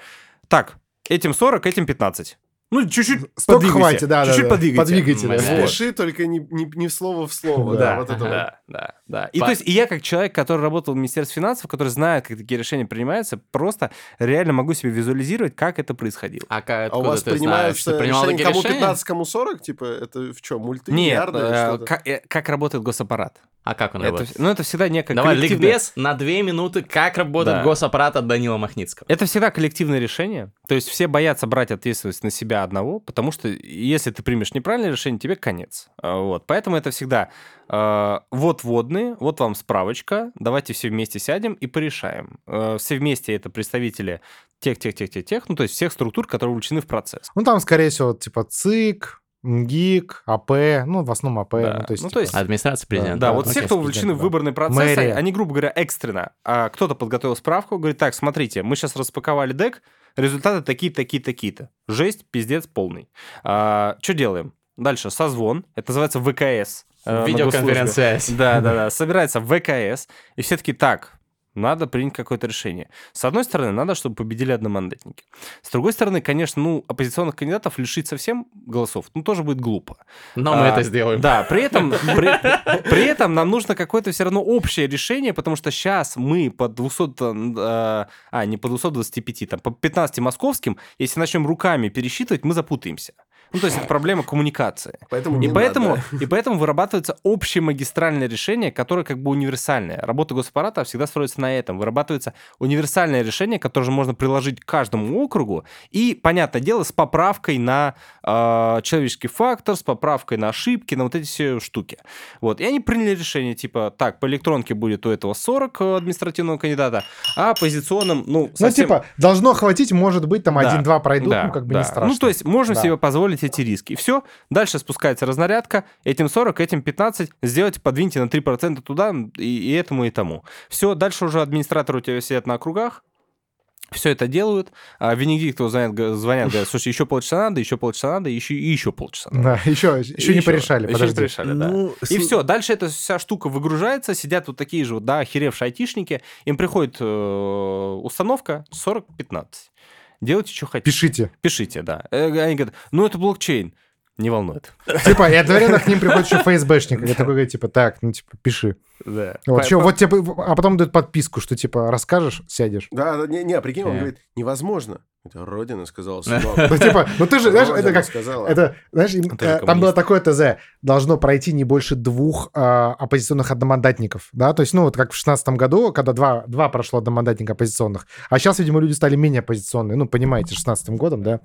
Так, этим 40, этим 15. Ну, чуть-чуть подвигайте, хватит, да, да, чуть-чуть да. подвигайте. Подвигайте, да. Вот. Спеши, только не, не, не в слово в слово. Да, вот это вот. да, да, да. И По- то есть, и я как человек, который работал в Министерстве финансов, который знает, как такие решения принимаются, просто реально могу себе визуализировать, как это происходило. А, как, А у вас ты знаешь, что принимаются принимал решения, такие кому решения? 15, кому 40? Типа, это в чем, мульты, Нет, э, что-то? как, э, как работает госаппарат? А как он Это, работает? ну, это всегда некая Давай, коллективная- ликбез на две минуты, как работает Да. госаппарат от Данила Махницкого. Это всегда коллективное решение. То есть все боятся брать ответственность на себя одного, потому что если ты примешь неправильное решение, тебе конец. А, Вот. Поэтому это всегда э, вот вводные, вот вам справочка, давайте все вместе сядем и порешаем. Э, все вместе это представители тех, тех, тех, тех, тех, ну то есть всех структур, которые вовлечены в процесс. Ну, там, скорее всего, типа ЦИК, МГИК, АП, ну, в основном АП. Да. Ну, то есть, Ну, типа, то есть Администрация президента. Да, Да, вот ну, все, кто вовлечены в выборный процесс, Мэрия. они, грубо говоря, экстренно. А кто-то подготовил справку, говорит, так, смотрите, мы сейчас распаковали дек, результаты такие, такие, такие-то. Жесть, пиздец полный. что делаем? Дальше созвон, это называется ВКС. э. Видеоконференц-связь. Да, да, да. Собирается ВКС, и все таки так, надо принять какое-то решение. С одной стороны, надо, чтобы победили одномандатники. С другой стороны, конечно, ну, оппозиционных кандидатов лишить совсем голосов, ну, тоже будет глупо. Но мы А, это сделаем. Да, при этом, при, *laughs* при этом нам нужно какое-то все равно общее решение, потому что сейчас мы по 200, э, а, не по 225, там, по 15 московским, если начнем руками пересчитывать, мы запутаемся. Ну, то есть это проблема коммуникации. Поэтому И не поэтому, надо. и поэтому вырабатывается общее магистральное решение, которое как бы универсальное. Работа госаппарата всегда строится на этом. Вырабатывается универсальное решение, которое же можно приложить к каждому округу, и, понятное дело, с поправкой на э, человеческий фактор, с поправкой на ошибки, на вот эти все штуки. Вот. И они приняли решение, типа, так, по электронке будет у этого 40 административного кандидата, а оппозиционным, ну, Ну, совсем... типа, должно хватить, может быть, там Да, один-два пройдут, Да, ну, как бы да. не страшно. Ну, то есть можем Да. себе позволить эти риски. И все. Дальше спускается разнарядка. Этим 40, этим 15. Сделайте, подвиньте на 3% туда и, и этому, и тому. Все. Дальше уже администраторы у тебя сидят на округах. Все это делают. А Венедиктову звонят, звонят, говорят, слушай, еще полчаса надо, еще полчаса надо, еще, и еще полчаса надо. Да, еще, еще не порешали, Еще не подожди. порешали, да. Ну, И все, дальше эта вся штука выгружается, сидят вот такие же, вот, да, охеревшие айтишники, им приходит э, установка 40-15. Делайте, что хотите. Пишите. Пишите, да. Э, Они говорят, ну это блокчейн. Не волнует. Типа, и одновременно к ним приходит еще *laughs* ФСБшник, и такой говорит, типа, так, ну, типа, пиши. Да. Вот, по- вот тебе, а потом дают подписку, что, типа, расскажешь, сядешь. Да, да, не, не, прикинь, он говорит, невозможно. Это Родина сказала, *laughs* сынок. Ну, типа, ну ты же, знаешь, это как, сказала. это, знаешь, э, там было такое ТЗ, должно пройти не больше двух а, оппозиционных одномандатников, да, то есть, ну, вот как в шестнадцатом году, когда два, два прошло одномандатника оппозиционных, а сейчас, видимо, люди стали менее оппозиционные, ну, понимаете, шестнадцатым годом, да,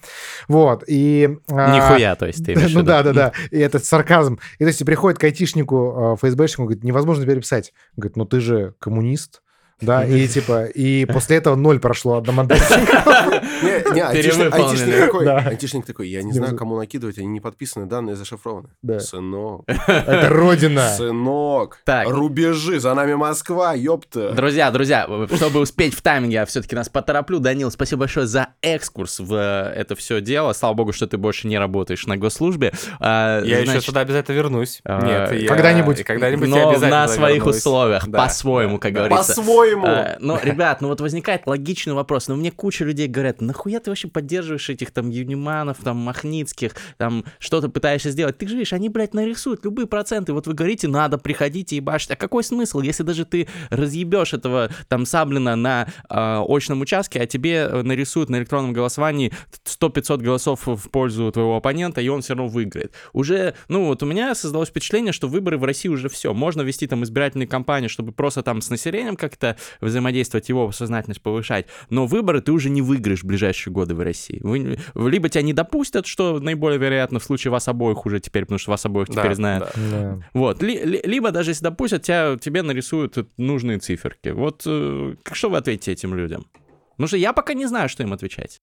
вот, и... а, Нихуя, то есть ты *laughs* Ну да, да, да. И это сарказм. И то есть приходит к айтишнику, э, ФСБшнику, говорит, невозможно переписать. Говорит, ну ты же коммунист. Да, и типа, и после этого ноль прошло. *laughs* Не, не, *laughs* айтишник такой, я не знаю, кому накидывать, они не подписаны, данные зашифрованы. Сынок, *laughs* Это родина. сынок, Так. рубежи, за нами Москва, ёпта. Друзья, друзья, чтобы успеть в тайминге, я все-таки нас потороплю. Данил, спасибо большое за экскурс в э, это все дело. Слава богу, что ты больше не работаешь на госслужбе. А, Я еще сюда обязательно вернусь. а, Нет, когда-нибудь. Когда-нибудь но на своих условиях, по-своему, как говорится. По-своему. Э, Ну, ребят, ну вот возникает логичный вопрос. Ну, мне куча людей говорят, нахуя ты вообще поддерживаешь этих там Юниманов, там Махницких, там что-то пытаешься сделать? Ты же видишь, они, блядь, нарисуют любые проценты. Вот вы говорите, надо, приходите и башить. А какой смысл, если даже ты разъебешь этого там Саблина на э, очном участке, а тебе нарисуют на электронном голосовании 100-500 голосов в пользу твоего оппонента, и он все равно выиграет. Уже, ну вот у меня создалось впечатление, что выборы в России уже все. Можно вести там избирательные кампании, чтобы просто там с населением как-то взаимодействовать, его сознательность повышать. Но выборы ты уже не выиграешь в ближайшие годы в России. Вы, либо тебя не допустят, что наиболее вероятно в случае вас обоих уже теперь, потому что вас обоих Да, теперь знают. да. Вот, ли- ли- либо даже если допустят, тебя, тебе нарисуют нужные циферки. Вот э, как- что вы ответите этим людям? Потому что я пока не знаю, что им отвечать.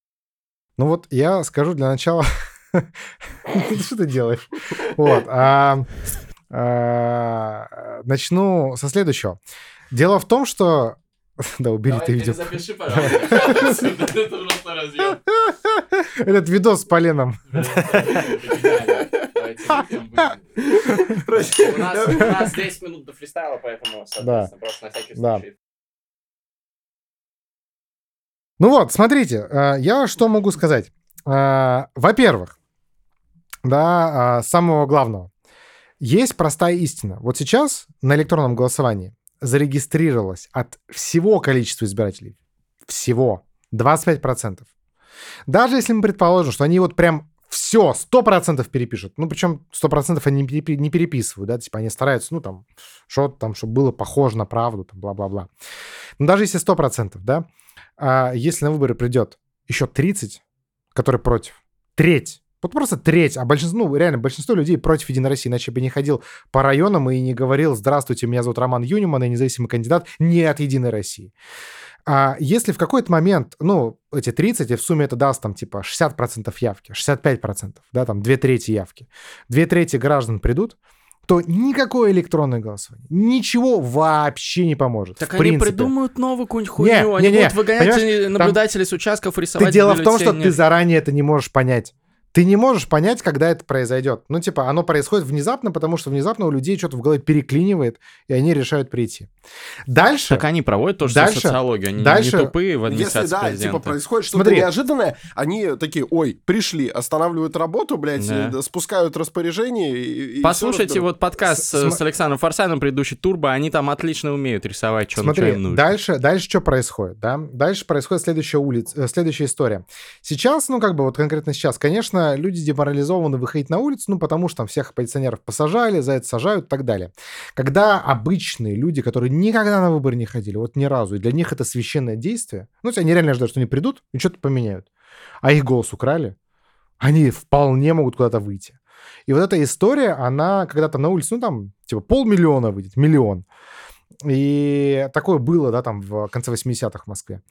Ну вот я скажу для начала... *laughs* Что ты делаешь? Вот. А, Начну со следующего. Дело в том, что... *laughs* Да, убери ты видео. запиши, пожалуйста. *laughs* Это просто разъем. Этот видос с поленом. *laughs* У нас, у нас 10 минут до фристайла, поэтому, соответственно, просто на всякий Да. Ну вот, смотрите, э, я что могу сказать. Э, Во-первых, да, самого главного. Есть простая истина. Вот сейчас на электронном голосовании зарегистрировалось от всего количества избирателей, всего, 25%. Даже если мы предположим, что они вот прям все, 100% перепишут, ну, причем 100% они не перепи- не переписывают, да, типа они стараются, ну, там, что-то там, чтобы было похоже на правду, там, бла-бла-бла. Но даже если 100%, да, а если на выборы придет еще 30, которые против, треть, вот просто треть, а большинство, ну, реально, большинство людей против Единой России, иначе бы не ходил по районам и не говорил, здравствуйте, меня зовут Роман Юниман, я независимый кандидат не от Единой России. А если в какой-то момент, ну, эти 30, и в сумме это даст там типа 60% явки, 65%, да, там две трети явки, две трети граждан придут, то никакое электронное голосование, ничего вообще не поможет. Так они принципе. придумают новую какую-нибудь Не, хуйню, они не, не, будут выгонять понимаешь, там- наблюдателей с участков, рисовать Ты дело в том, что ты заранее это не можешь понять. Ты не можешь понять, когда это произойдет. Ну, типа, оно происходит внезапно, потому что внезапно у людей что-то в голове переклинивает, и они решают прийти. Дальше... Так они проводят тоже Дальше- социологию, они дальше- не тупые в Если, администрации да, президента. типа, происходит что-то Смотри. неожиданное, они такие, ой, пришли, останавливают работу, блядь, Да. и спускают распоряжение. И, и Послушайте разберут. вот подкаст с, с Александром Форсайном, предыдущий Турбо, они там отлично умеют рисовать, что, Смотри, им нужно. дальше, дальше что происходит, да? Дальше происходит следующая улица, э, следующая история. Сейчас, ну, как бы вот конкретно сейчас, конечно, люди деморализованы выходить на улицу, ну, потому что там всех оппозиционеров посажали, за это сажают и так далее. Когда обычные люди, которые никогда на выборы не ходили, вот ни разу, и для них это священное действие, ну, они реально ждут, что они придут и что-то поменяют, а их голос украли, они вполне могут куда-то выйти. И вот эта история, она когда-то на улице, ну, там, типа, полмиллиона выйдет, миллион. И такое было, да, там в конце 80-х в Москве.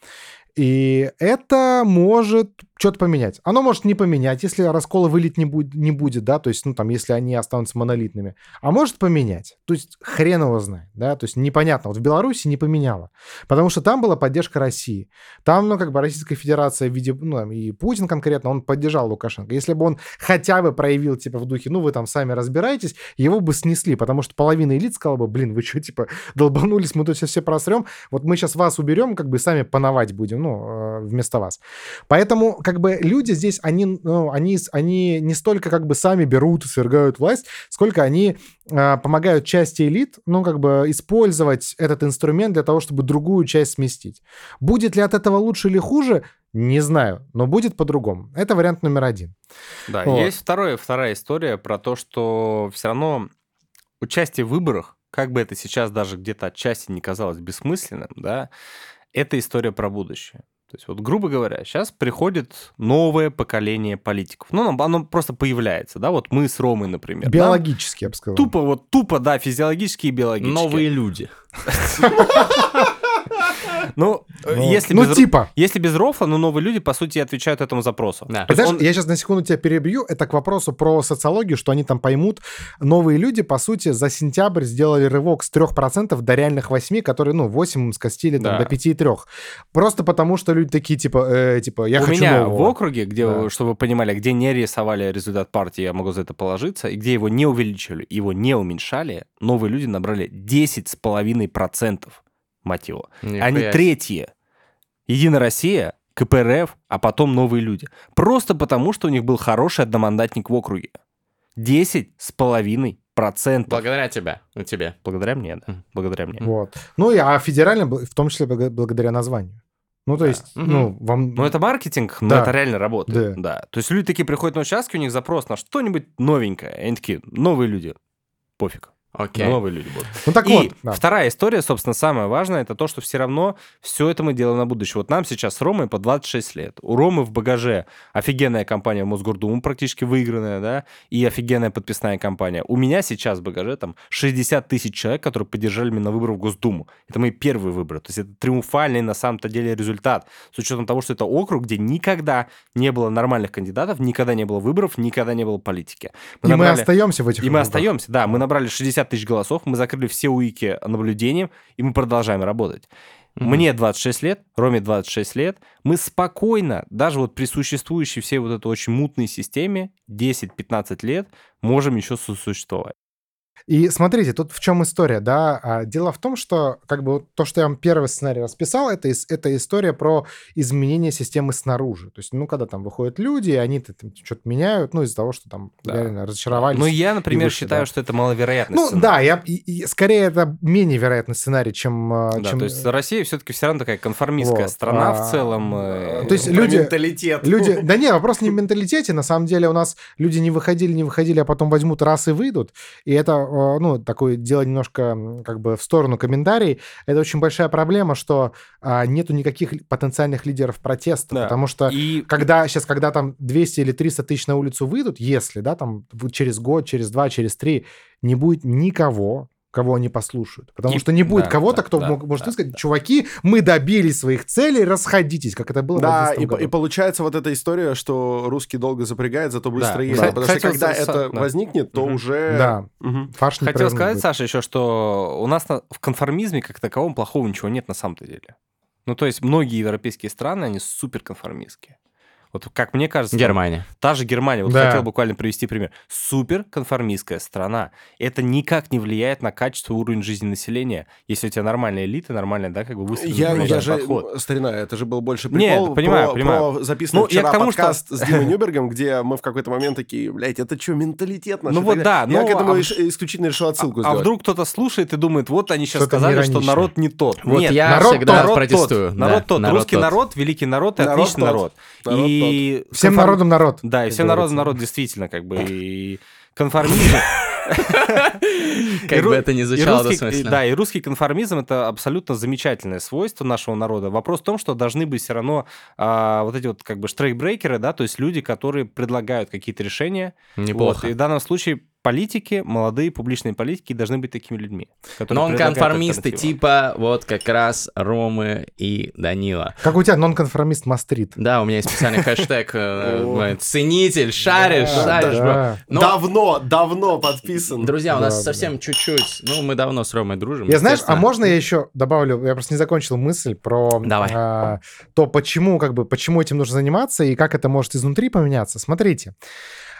И это может что-то поменять. Оно может не поменять, если раскола вылет не, будет, не будет, да, то есть, ну, там, если они останутся монолитными. А может поменять. То есть, хрен его знает, да, то есть, непонятно. Вот в Беларуси не поменяло, потому что там была поддержка России. Там, ну, как бы Российская Федерация в виде, ну, и Путин конкретно, он поддержал Лукашенко. Если бы он хотя бы проявил, типа, в духе, ну, вы там сами разбираетесь, его бы снесли, потому что половина элит сказала бы, блин, вы что, типа, долбанулись, мы тут сейчас все просрем, вот мы сейчас вас уберем, как бы сами пановать будем, ну, э, вместо вас. Поэтому, как бы, люди здесь, они, ну, они, они не столько, как бы, сами берут и свергают власть, сколько они э, помогают части элит, ну, как бы, использовать этот инструмент для того, чтобы другую часть сместить. Будет ли от этого лучше или хуже, не знаю, но будет по-другому. Это вариант номер один. Да, Вот. есть второе, вторая история про то, что все равно участие в выборах, как бы это сейчас даже где-то отчасти не казалось бессмысленным, да, это история про будущее. То есть вот, грубо говоря, сейчас приходит новое поколение политиков. Ну, оно- оно просто появляется, да, вот мы с Ромой, например. Биологически, я бы сказал. Тупо, вот тупо, да, физиологически и биологически. Новые люди. *laughs* Ну, э, Ну, если ну без, типа. если без рофла, ну, новые люди, по сути, отвечают этому запросу. Да. Знаешь, он- я сейчас на секунду тебя перебью. Это к вопросу про социологию, что они там поймут. Новые люди, по сути, за сентябрь сделали рывок с 3% до реальных 8, которые, ну, 8 скостили там, Да. до 5,3. Просто потому, что люди такие, типа, э, типа я у хочу меня нового. в округе, где, Да. чтобы вы понимали, где не рисовали результат партии, я могу за это положиться, и где его не увеличивали, его не уменьшали, новые люди набрали 10,5%, мать его. Нихуя Они третьи. Единая Россия, КПРФ, а потом новые люди. Просто потому, что у них был хороший одномандатник в округе. 10,5%. Благодаря тебя. Ну, тебе. Благодаря мне, да. Благодаря мне. Вот. Ну, и, а федерально, в том числе благодаря названию. Ну, то Да. есть, Мгм. ну, вам... Ну, это маркетинг, но Да. это реально работает. Да. Да. То есть люди такие приходят на участки, у них запрос на что-нибудь новенькое. И они такие, новые люди. Пофиг. Окей. Новые люди будут. Ну, так И вот. да. вторая история, собственно, самая важная, это то, что все равно все это мы делаем на будущее. Вот нам сейчас с Ромой по 26 лет. У Ромы в багаже офигенная компания в Мосгордуму, практически выигранная, да, и офигенная подписная компания. У меня сейчас в багаже там 60 тысяч человек, которые поддержали меня на выборы в Госдуму. Это мои первые выборы. То есть это триумфальный на самом-то деле результат. С учетом того, что это округ, где никогда не было нормальных кандидатов, никогда не было выборов, никогда не было политики. И мы набрали- остаемся в этих и мы округах. остаемся, да. Мы набрали 60 тысяч голосов, мы закрыли все уики наблюдением, и мы продолжаем работать. Мгм. Мне 26 лет, Роме 26 лет. Мы спокойно, даже вот при существующей всей вот этой очень мутной системе, 10-15 лет, можем еще сосуществовать. И смотрите, тут в чем история, да? А, Дело в том, что как бы вот то, что я вам первый сценарий расписал, это, это история про изменение системы снаружи. То есть, ну, когда там выходят люди, и они там что-то меняют, ну, из-за того, что там Да. реально разочаровались. Ну, я, например, выше, считаю, да. что это маловероятно. Ну, да, я, и- и скорее это менее вероятный сценарий, чем... а, Да, чем то есть Россия все-таки все равно такая конформистская Вот, страна а, в целом. э, то есть Про люди- менталитет. Люди, *laughs* да не, вопрос не в менталитете. На самом деле у нас люди не выходили, не выходили, а потом возьмут раз и выйдут. И это, э, ну, такое дело немножко как бы в сторону комментарий. Это очень большая проблема, что а, нету никаких потенциальных лидеров протеста. Да. Потому что И когда сейчас, когда там 200 или 300 тысяч на улицу выйдут, если, да, там через год, через два, через три, не будет никого, кого они послушают. Потому И- что не будет да, кого-то, да, кто да, мог- может да, сказать, чуваки, мы добились своих целей, расходитесь, как это было в Да, 11 и, году. и получается вот эта история, что русский долго запрягает, зато быстро Да. едет. Кстати, Потому кстати, что когда с- это да. возникнет, то Мгм. уже... Да, Мгм. фарш не Хотел сказать, будет. Саша, еще, что у нас на- в конформизме как таковом плохого ничего нет на самом-то деле. Ну, то есть многие европейские страны, они супер конформистские. Вот как мне кажется, Германия. та же Германия, вот Да. хотел буквально привести пример. Супер конформистская страна. Это никак не влияет на качество и уровень жизни населения, если у тебя нормальная элита, нормальная, да, как бы выстроенный Я, я же, подход. старина, это же был больше Нет, прикол понимаю, про, понимаю. про записанный Ну, я вчера к тому, что- подкаст с Димой Нюбергом, где мы в какой-то момент такие, блядь, это что, менталитет наш? Ну и вот да. Я ну, к этому а исключительно решил отсылку А сделать. вдруг кто-то слушает и думает, вот они сейчас сказали, что народ не тот. Вот Нет, я народ всегда народ протестую. тот, Да, народ тот, русский народ, великий народ и отличный народ. Народ и Всем конформ- народом народ. Да, и всем народом народ действительно как бы и конформизм. *laughs* Как бы это ни звучало двусмысленно. Да, и русский конформизм это абсолютно замечательное свойство нашего народа. Вопрос в том, что должны быть все равно а, вот эти вот как бы штрейкбрейкеры, да, то есть люди, которые предлагают какие-то решения. Неплохо. И в данном случае политики, молодые публичные политики должны быть такими людьми. Нонконформисты типа вот как раз Ромы и Данила. Как у тебя нонконформист Мастрит. Да, у меня есть специальный хэштег э, *laughs* «Ценитель», «Шаришь», «Шаришь», Давно, давно подписан. друзья, у нас совсем чуть-чуть, ну, мы давно с Ромой дружим. Я знаешь, а можно я еще добавлю? Я просто не закончил мысль про а, то, почему как бы почему этим нужно заниматься и как это может изнутри поменяться. Смотрите,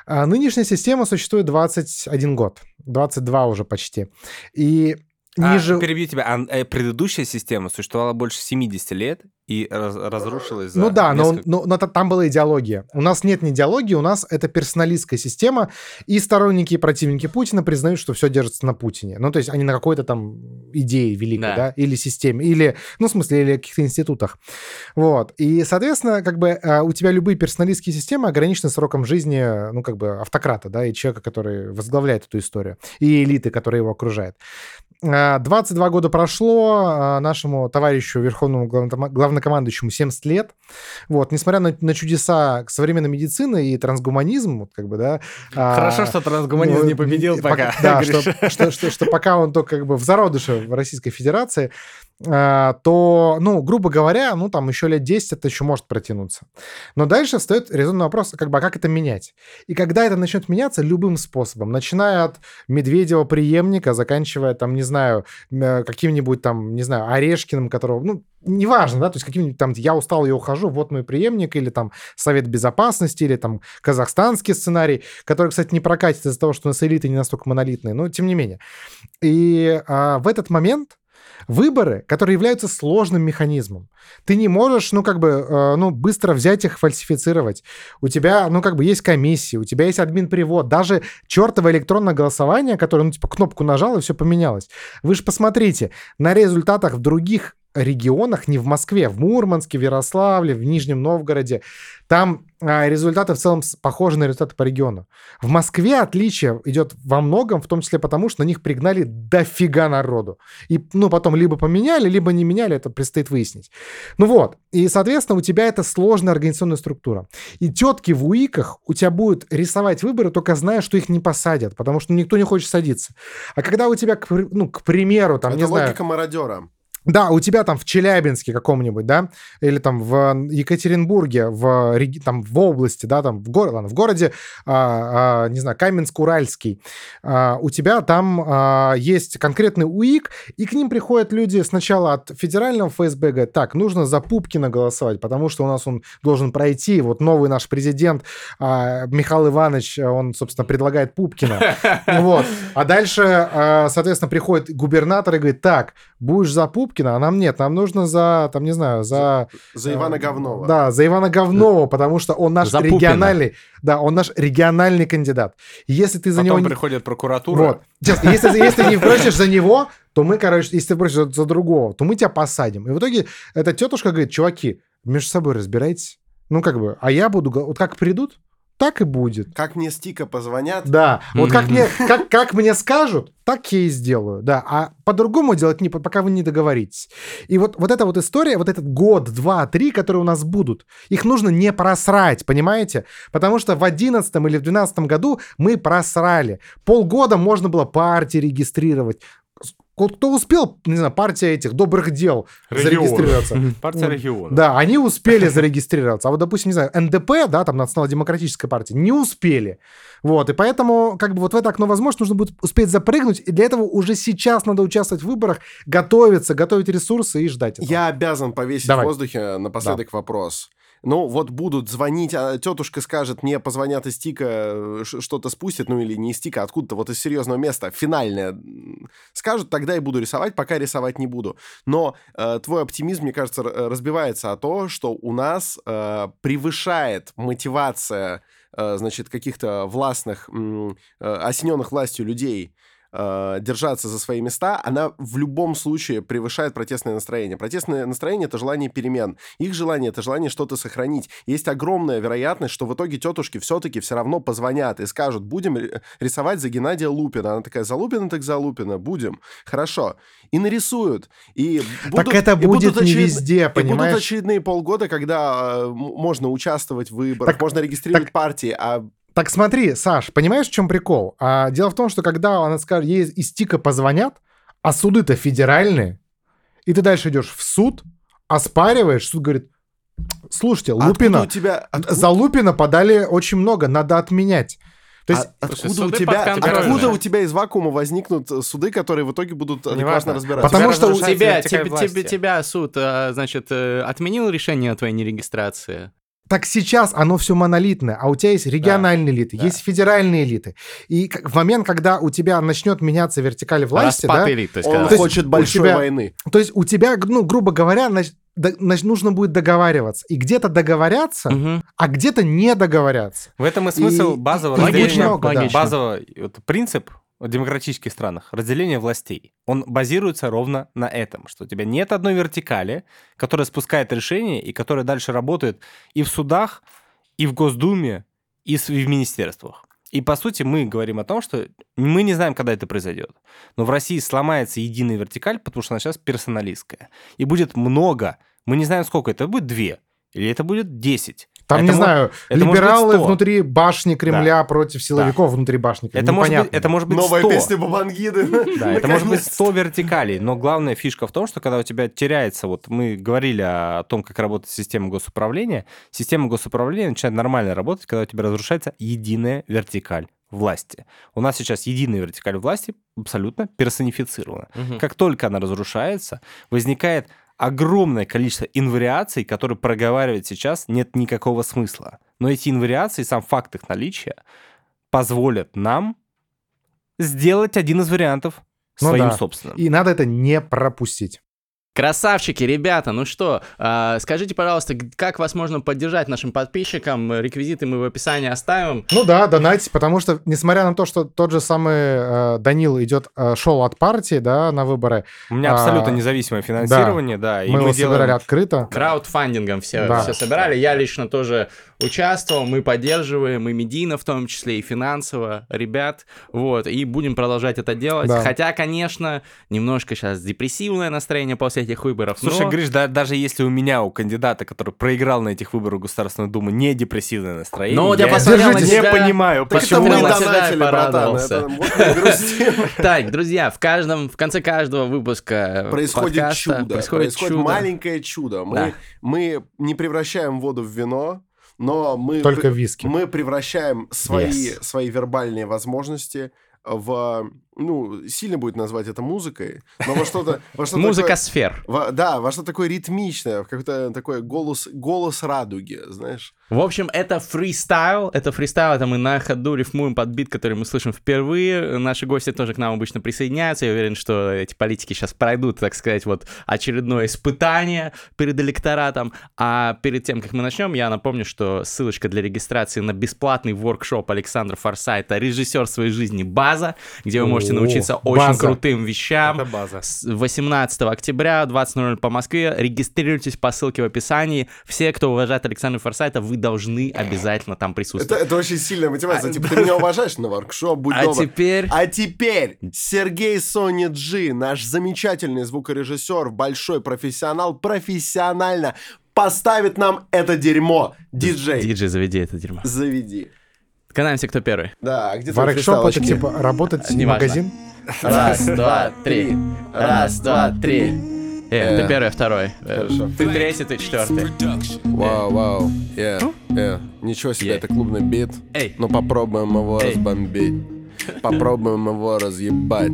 а, нынешняя система существует 21 год, 22 уже почти, и А, ниже. перебью тебя. А, э, предыдущая система существовала больше 70 лет и раз- разрушилась за Ну да, но, несколько- но- но та- там была идеология. У нас нет ни идеологии, у нас это персоналистская система, и сторонники и противники Путина признают, что все держится на Путине. Ну, то есть они на какой-то там идее великой, Да. да, или системе, или, ну, в смысле, или каких-то институтах. Вот. И, соответственно, как бы а, у тебя любые персоналистские системы ограничены сроком жизни, ну, как бы автократа, да, и человека, который возглавляет эту историю, и элиты, которая его окружает. А, 22 года прошло, а, нашему товарищу, верховному главноко- главнокомандующему 70 лет. Вот, несмотря на, на чудеса современной медицины и трансгуманизм, вот как бы, да. а, Хорошо, что трансгуманизм ну, не победил и пока. Да, что, что, что, что пока он только как бы в зародыше в Российской Федерации, а, то, ну, грубо говоря, ну, там еще лет 10 это еще может протянуться. Но дальше встает резонный вопрос, как бы, а как это менять? И когда это начнет меняться любым способом, начиная от Медведева преемника, заканчивая, там, не знаю, э, каким-нибудь там, не знаю, Орешкиным, которого, ну, неважно, да, то есть каким-нибудь там «я устал, я ухожу», вот мой преемник, или там Совет Безопасности, или там казахстанский сценарий, который, кстати, не прокатит из-за того, что у нас элиты не настолько монолитные, но тем не менее. И а, в этот момент выборы, которые являются сложным механизмом. Ты не можешь, ну, как бы, э, ну, быстро взять их, фальсифицировать. У тебя, ну, как бы, есть комиссия, у тебя есть админ-привод. Даже чертово электронное голосование, которое, ну, типа, кнопку нажал, и все поменялось. Вы же посмотрите, на результатах в других регионах, не в Москве, в Мурманске, в Ярославле, в Нижнем Новгороде, там а, результаты в целом похожи на результаты по региону. В Москве отличие идет во многом, в том числе потому, что на них пригнали дофига народу. И, ну, потом либо поменяли, либо не меняли, это предстоит выяснить. Ну вот, и, соответственно, у тебя это сложная организационная структура. И тетки в УИКах у тебя будут рисовать выборы, только зная, что их не посадят, потому что никто не хочет садиться. А когда у тебя, ну, к примеру, там, это не знаю... логика мародера. Да, у тебя там в Челябинске каком-нибудь, да, или там в Екатеринбурге, в, там, в области, да, там в, городе, ладно, в городе, а, а, не знаю, Каменск-Уральский, а, у тебя там а, есть конкретный УИК, и к ним приходят люди сначала от федерального ФСБ, говорят, так, нужно за Пупкина голосовать, потому что у нас он должен пройти, вот новый наш президент а, Михаил Иванович, он, собственно, предлагает Пупкина, *laughs* вот, а дальше, а, соответственно, приходит губернатор и говорит, так, будешь за Пупкина, Пупкина, а нам нет, нам нужно за, там, не знаю, за... За, за Ивана Говнова. Да, за Ивана Говнова, потому что он наш За региональный, да, он наш региональный кандидат. Если ты за Потом него... не- приходит прокуратура. Вот. Честно, если, если ты не просишь за него, то мы, короче, если ты просишь за, другого, то мы тебя посадим. И в итоге эта тетушка говорит, чуваки, между собой разбирайтесь. Ну, как бы, а я буду... Вот как придут, так и будет. Как мне стика позвонят, Да, вот как мне, как, как мне скажут, так я и сделаю, да. А по-другому делать не, пока вы не договоритесь. И вот, вот эта вот история, вот этот год, два, три, которые у нас будут, их нужно не просрать, понимаете? Потому что в одиннадцатом или в двенадцатом году мы просрали. Полгода можно было партии регистрировать. Кто успел, не знаю, партия этих добрых дел Регион. зарегистрироваться? Партия региона. Да, они успели зарегистрироваться. А вот, допустим, не знаю, НДП, да, там Национал-демократическая партия, не успели. Вот, и поэтому, как бы, вот в это окно возможность нужно будет успеть запрыгнуть, и для этого уже сейчас надо участвовать в выборах, готовиться, готовить ресурсы и ждать этого. я обязан повесить Давай. в воздухе напоследок вопрос. Ну, вот будут звонить, а тетушка скажет, мне позвонят из тика, э, что-то спустят, ну или не из тика, откуда-то, вот из серьезного места, финальное. Скажут, тогда и буду рисовать, пока рисовать не буду. Но э, твой оптимизм, мне кажется, разбивается о то, что у нас э, превышает мотивация, э, значит, каких-то властных, э, осененных властью людей э, держаться за свои места, она в любом случае превышает протестное настроение. Протестное настроение — это желание перемен. Их желание — это желание что-то сохранить. Есть огромная вероятность, что в итоге тетушки все-таки все равно позвонят и скажут, будем ри- рисовать за Геннадия Лупина. Она такая, за Лупина так за Лупина, будем. Хорошо. И нарисуют. И будут, это и будут будет не очеред- везде, и понимаешь? будут очередные полгода, когда э, можно участвовать в выборах, Так- можно регистрировать так- партии, а Так смотри, Саш, понимаешь, в чем прикол? А, дело в том, что когда она скажет, ей из ТИКа позвонят, а суды-то федеральные, и ты дальше идешь в суд, оспариваешь, суд говорит, слушайте, откуда Лупина, у тебя... откуда- за Лупина подали очень много, надо отменять. То есть, А Слушай, откуда у тебя, подконтрольны. откуда у тебя из вакуума возникнут э, суды, которые в итоге будут адекватно Неважно. разбираться? Потому Тебя что у тебя, тебе, тебе- тебя суд, э, значит, э, отменил решение о твоей нерегистрации. Так сейчас оно все монолитное, а у тебя есть региональные элиты, да. есть федеральные элиты. И в момент, когда у тебя начнет меняться вертикаль власти, Распад да, элит, то есть, Он когда- То есть хочет большой тебя- войны. То есть у тебя, ну, грубо говоря, нач- да- нач- нужно будет договариваться. И где-то договорятся, Мгм. а где-то не договорятся. В этом и смысл И- базового и много, да. базового вот, принцип в демократических странах разделения властей. Он базируется ровно на этом, что у тебя нет одной вертикали, которая спускает решения и которая дальше работает и в судах, и в Госдуме, и в министерствах. И по сути мы говорим о том, что мы не знаем, когда это произойдет. Но в России сломается единая вертикаль, потому что она сейчас персоналистская. И будет много, мы не знаем, сколько это будет, две, или это будет десять. Там, Это не мо- знаю, это быть либералы 100. внутри башни Кремля против силовиков внутри башни Кремля. Это может, быть, Непонятно. это может быть Новая 100. песня Бабангиды. Да, это может быть Наконец-то. 100 вертикалей, но главная фишка в том, что когда у тебя теряется, вот мы говорили о том, как работает система госуправления, система госуправления начинает нормально работать, когда у тебя разрушается единая вертикаль власти. У нас сейчас единая вертикаль власти абсолютно персонифицирована. Мгм. Как только она разрушается, возникает огромное количество инвариаций, которые проговаривать сейчас нет никакого смысла. Но эти инвариации, сам факт их наличия, позволят нам сделать один из вариантов Ну своим да. собственным. И надо это не пропустить. Красавчики, ребята, ну что, а, скажите, пожалуйста, как вас можно поддержать нашим подписчикам? Реквизиты мы в описании оставим. Ну да, донатить, потому что, несмотря на то, что тот же самый э, Данил идет, э, шел от партии, да, на выборы, У меня А, абсолютно независимое финансирование, да, и мы мы, его делаем... собирали открыто. Краудфандингом все, Да. все собирали. Я лично тоже участвовал, мы поддерживаем, и медийно в том числе, и финансово ребят. Вот, и будем продолжать это делать. Да. Хотя, конечно, немножко сейчас депрессивное настроение после этих выборов. Слушай, но- Гриш, да- даже если у меня, у кандидата, который проиграл на этих выборах Государственную Думу, не депрессивное настроение, вот я я посмотрел не тебя. понимаю, Так это почему... мы на себя донатили, братан. порадовался. Это мы. *laughs* Так, друзья, в каждом, в конце каждого выпуска Происходит чудо. происходит, чудо. маленькое чудо. Мы, мы не превращаем воду в вино, но мы, Только виски. мы превращаем свои, Yes. свои вербальные возможности в... Ну, сильно будет назвать это музыкой, но во что-то... во что Музыка такое- сфер. во- да, во что такое ритмичное, в какой-то такой голос, голос радуги, знаешь. В общем, это фристайл. Это фристайл, это мы на ходу рифмуем под бит, который мы слышим впервые. Наши гости тоже к нам обычно присоединяются. Я уверен, что эти политики сейчас пройдут, так сказать, вот очередное испытание перед электоратом. А перед тем, как мы начнем, я напомню, что ссылочка для регистрации на бесплатный воркшоп Александра Форсайта «Режиссер своей жизни. База», где вы можете О, научиться очень база. крутым вещам. Это база. С 18 октября, 20.00 по Москве. Регистрируйтесь по ссылке в описании. Все, кто уважает Александра Форсайта, вы должны обязательно там присутствовать. это очень сильная мотивация. Типа, ты меня уважаешь на воркшоп, будь А добр. теперь... А теперь Сергей Сони Джи, наш замечательный звукорежиссер, большой профессионал, профессионально поставит нам это дерьмо. Диджей, Диджей, заведи это дерьмо. заведи. Канаемся, кто первый. Да, а где твои Воркшоп это типа работать Неважно. магазин. Раз, два, три. Раз, два, три. Э, ты Э. первый, второй. Э, Хорошо. Ты третий, ты четвертый. Вау, вау. Yeah, yeah. Ничего себе, это клубный бит. Эй. Но попробуем его разбомбить. Попробуем его разъебать.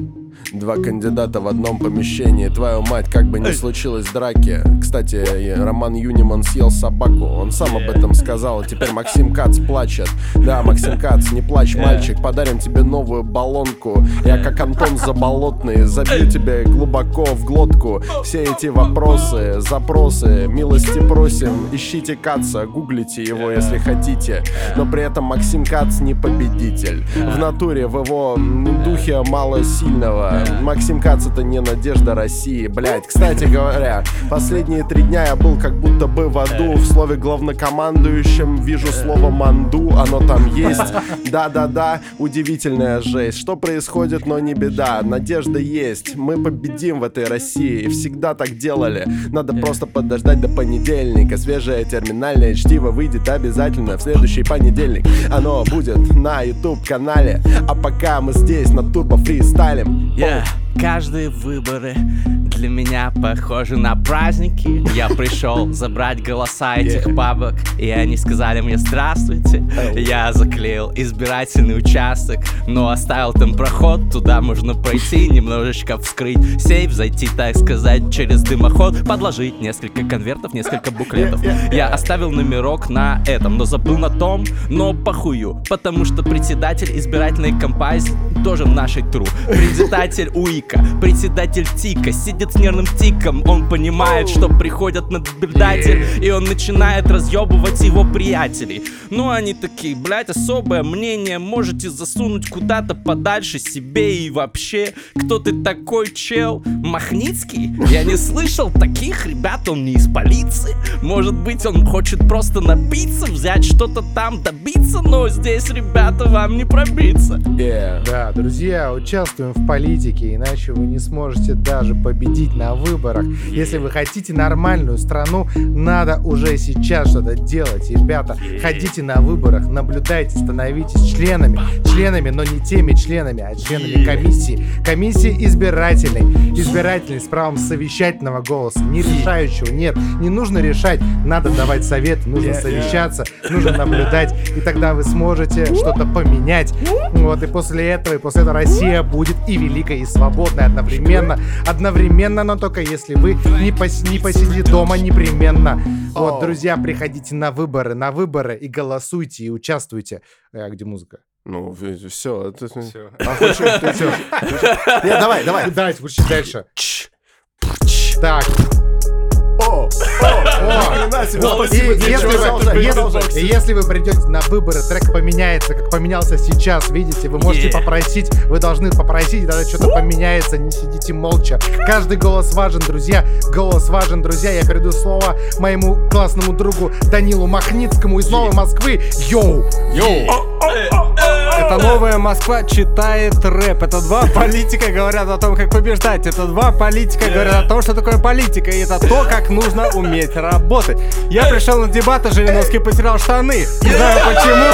Два кандидата в одном помещении. Твою мать, как бы ни случилось драки. Кстати, э, Роман Юниман съел собаку. Он сам об этом сказал, и теперь Максим Кац плачет. Да, Максим Кац, не плачь, мальчик. Подарим тебе новую баллонку. Я как Антон Заболотный Забью тебе глубоко в глотку. Все эти вопросы, запросы Милости просим, ищите Каца Гуглите его, если хотите. Но при этом Максим Кац не победитель. В натуре, в его м, духе мало сильного Максим Кац это не надежда России, блять. Кстати говоря, последние три дня я был как будто бы в аду В слове главнокомандующем вижу слово манду, оно там есть. Да-да-да, удивительная жесть. Что происходит, но не беда, надежда есть. Мы победим в этой России, всегда так делали. Надо просто подождать до понедельника. Свежее терминальное чтиво выйдет обязательно в следующий понедельник. Оно будет на YouTube канале А пока мы здесь на турбо фристайлем Yeah. Каждые выборы для меня похожи на праздники. Я пришел забрать голоса этих бабок И они сказали мне здравствуйте Я заклеил избирательный участок Но оставил там проход. Туда можно пройти, немножечко вскрыть сейф Зайти, так сказать, через дымоход Подложить несколько конвертов, несколько буклетов. Я оставил номерок на этом, но забыл на том Но похую, потому что председатель избирательной компании тоже нашей тру Председатель УИКа, председатель ТИКа Сидит с нервным тиком, он понимает, что приходят наблюдатель И он начинает разъебывать его приятелей. Ну они такие, блять, особое мнение. Можете засунуть куда-то подальше себе и вообще. Кто ты такой, чел? Махницкий? Я не слышал таких ребят, он не из полиции. Может быть он хочет просто напиться, взять что-то там, добиться Но здесь, ребята, вам не пробиться. Yeah. Да, друзья, участвуем в политике, иначе вы не сможете даже победить на выборах. Если вы хотите нормальную страну, надо уже сейчас что-то делать, ребята. Ходите на выборах, наблюдайте, становитесь членами. Членами, но не теми членами, а членами комиссии. Комиссии избирательной. Избирательной с правом совещательного голоса. Не решающего, нет. Не нужно решать, надо давать совет, нужно совещаться, нужно наблюдать. И тогда вы сможете что-то поменять. Вот, и после этого, и после этого Россия будет и великой, и свободной одновременно. Одновременно, но только если вы не, пос- не посидите дома непременно. Вот, друзья, приходите на выборы, на выборы и голосуйте, и участвуйте. А где музыка? Ну, все. Всё. А хочешь, ты всё. Нет, давай, давай. Давайте, включите дальше. Так, О, о, если, вы, придете на выборы, трек поменяется, как поменялся сейчас, видите, вы можете попросить, вы должны попросить, и тогда что-то поменяется, не сидите молча. Каждый голос важен, друзья, голос важен, друзья. Я перейду слово моему классному другу Данилу Махницкому из Новой Москвы. Йоу! Это новая Москва читает рэп. Это два политика говорят о том, как побеждать. Это два политика говорят о том, что такое политика. И это то, как нужно уметь работать. Я пришел на дебаты, Жириновский потерял штаны. Не знаю почему.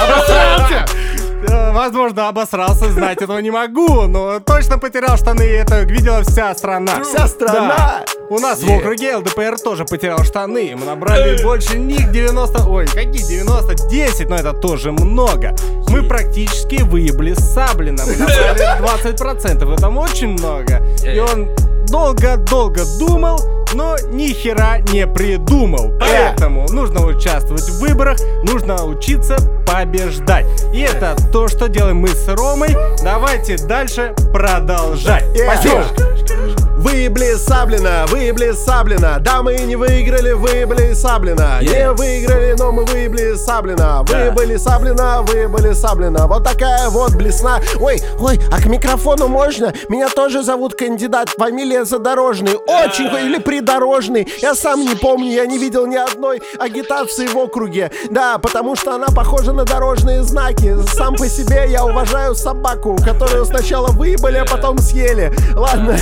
Э, Возможно, обосрался, знать этого не могу, но точно потерял штаны, и это видела вся страна. Вся страна! Да. У нас в округе ЛДПР тоже потерял штаны. Мы набрали больше них 90... Ой, какие 90? 10, но это тоже много. Мы практически выебли Саблина. Мы *laughs* набрали 20%. Это очень много. И он долго-долго думал, но ни хера не придумал. Поэтому нужно участвовать в выборах, нужно учиться побеждать. И это то, что делаем мы с Ромой. Давайте дальше продолжать. Спасибо. Выебли Саблина, выебли Саблина Да, мы не выиграли, выебли Саблина Не Yeah. выиграли, но мы выебли Саблина Выебли Саблина, выебли Саблина Вот такая вот блесна. Ой, ой, а к микрофону можно? Меня тоже зовут кандидат, фамилия Задорожный. Очень, или Придорожный. Я сам не помню, я не видел ни одной агитации в округе. Да, потому что она похожа на дорожные знаки. Сам по себе я уважаю собаку Которую сначала выебали, а потом съели. Ладно,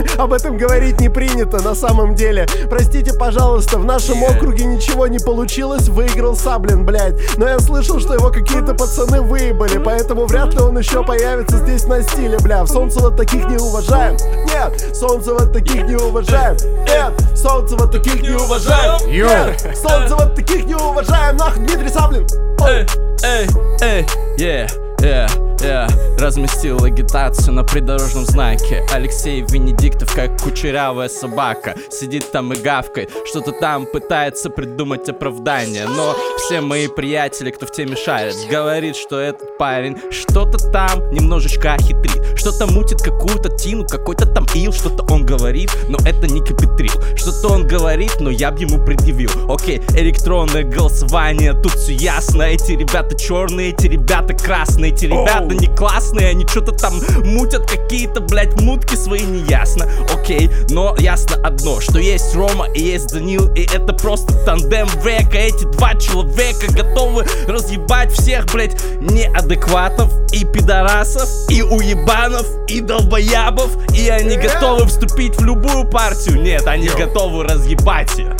*laughs* об этом говорить не принято на самом деле. Простите, пожалуйста, в нашем округе ничего не получилось, выиграл Саблин, блядь. Но я слышал, что его какие-то пацаны выебали, поэтому вряд ли он еще появится здесь на стиле, бля. В Солнцево таких не уважаем. Нет, Солнцево таких не уважаем. Нет, Солнцево таких не уважаем. Нет, Солнцево таких не уважаем. Нахуй, Дмитрий Саблин. Эй, эй, эй, yeah, yeah, yeah. Разместил агитацию на придорожном знаке. Алексей Венедиктов, как кучерявая собака Сидит там и гавкает, что-то там пытается придумать оправдание. Но все мои приятели, кто в теме шарит Говорит, что этот парень что-то там немножечко хитрит Что-то мутит какую-то тину, какой-то там ил Что-то он говорит, но это не капитрил Что-то он говорит, но я бы ему предъявил. Окей, электронное голосование, тут все ясно. Эти ребята черные, эти ребята красные Эти ребята не классные, они что-то там мутят Какие-то, блядь, мутки свои неясно. Окей, но ясно одно, что есть Рома и есть Данил И это просто тандем века. Эти два человека готовы разъебать всех, блядь, неадекватов И пидорасов, и уебанов, и долбоябов. И они готовы вступить в любую партию. Нет, они готовы разъебать ее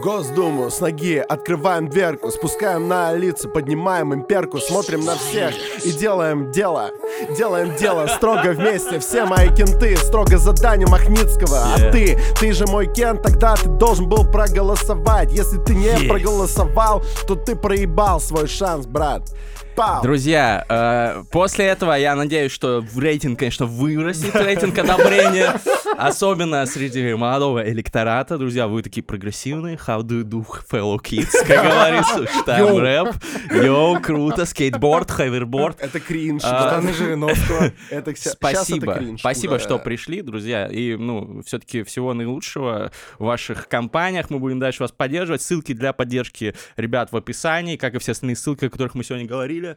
В Госдуму с ноги открываем дверку, спускаем на лица, поднимаем имперку, смотрим на всех и делаем дело. Делаем дело строго вместе, все мои кенты, строго задание Махницкого. А ты, ты же мой кент, тогда ты должен был проголосовать. Если ты не Yeah. проголосовал, то ты проебал свой шанс, брат. Пау. Друзья, э, после этого я надеюсь, что в рейтинг, конечно, вырастет рейтинг одобрения. Особенно среди молодого электората. Друзья, вы такие прогрессивные. How do you do, fellow kids? Как *laughs* говорится, читаем Йоу. рэп. Йоу, круто. Скейтборд, ховерборд. Это кринж. А. Штаны Жириновского. Это Спасибо. Спасибо, что пришли, друзья. И, ну, все-таки всего наилучшего в ваших кампаниях. Мы будем дальше вас поддерживать. Ссылки для поддержки ребят в описании, как и все остальные ссылки, о которых мы сегодня говорили.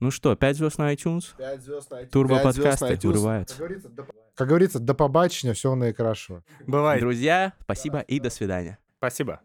Ну что, 5 звезд на iTunes? Пять звезд на iTunes. Турбо подкасты на iTunes. вырывает. Как говорится, до побачення, всього найкращого. Бывает. Друзья, спасибо и до свидания. Спасибо.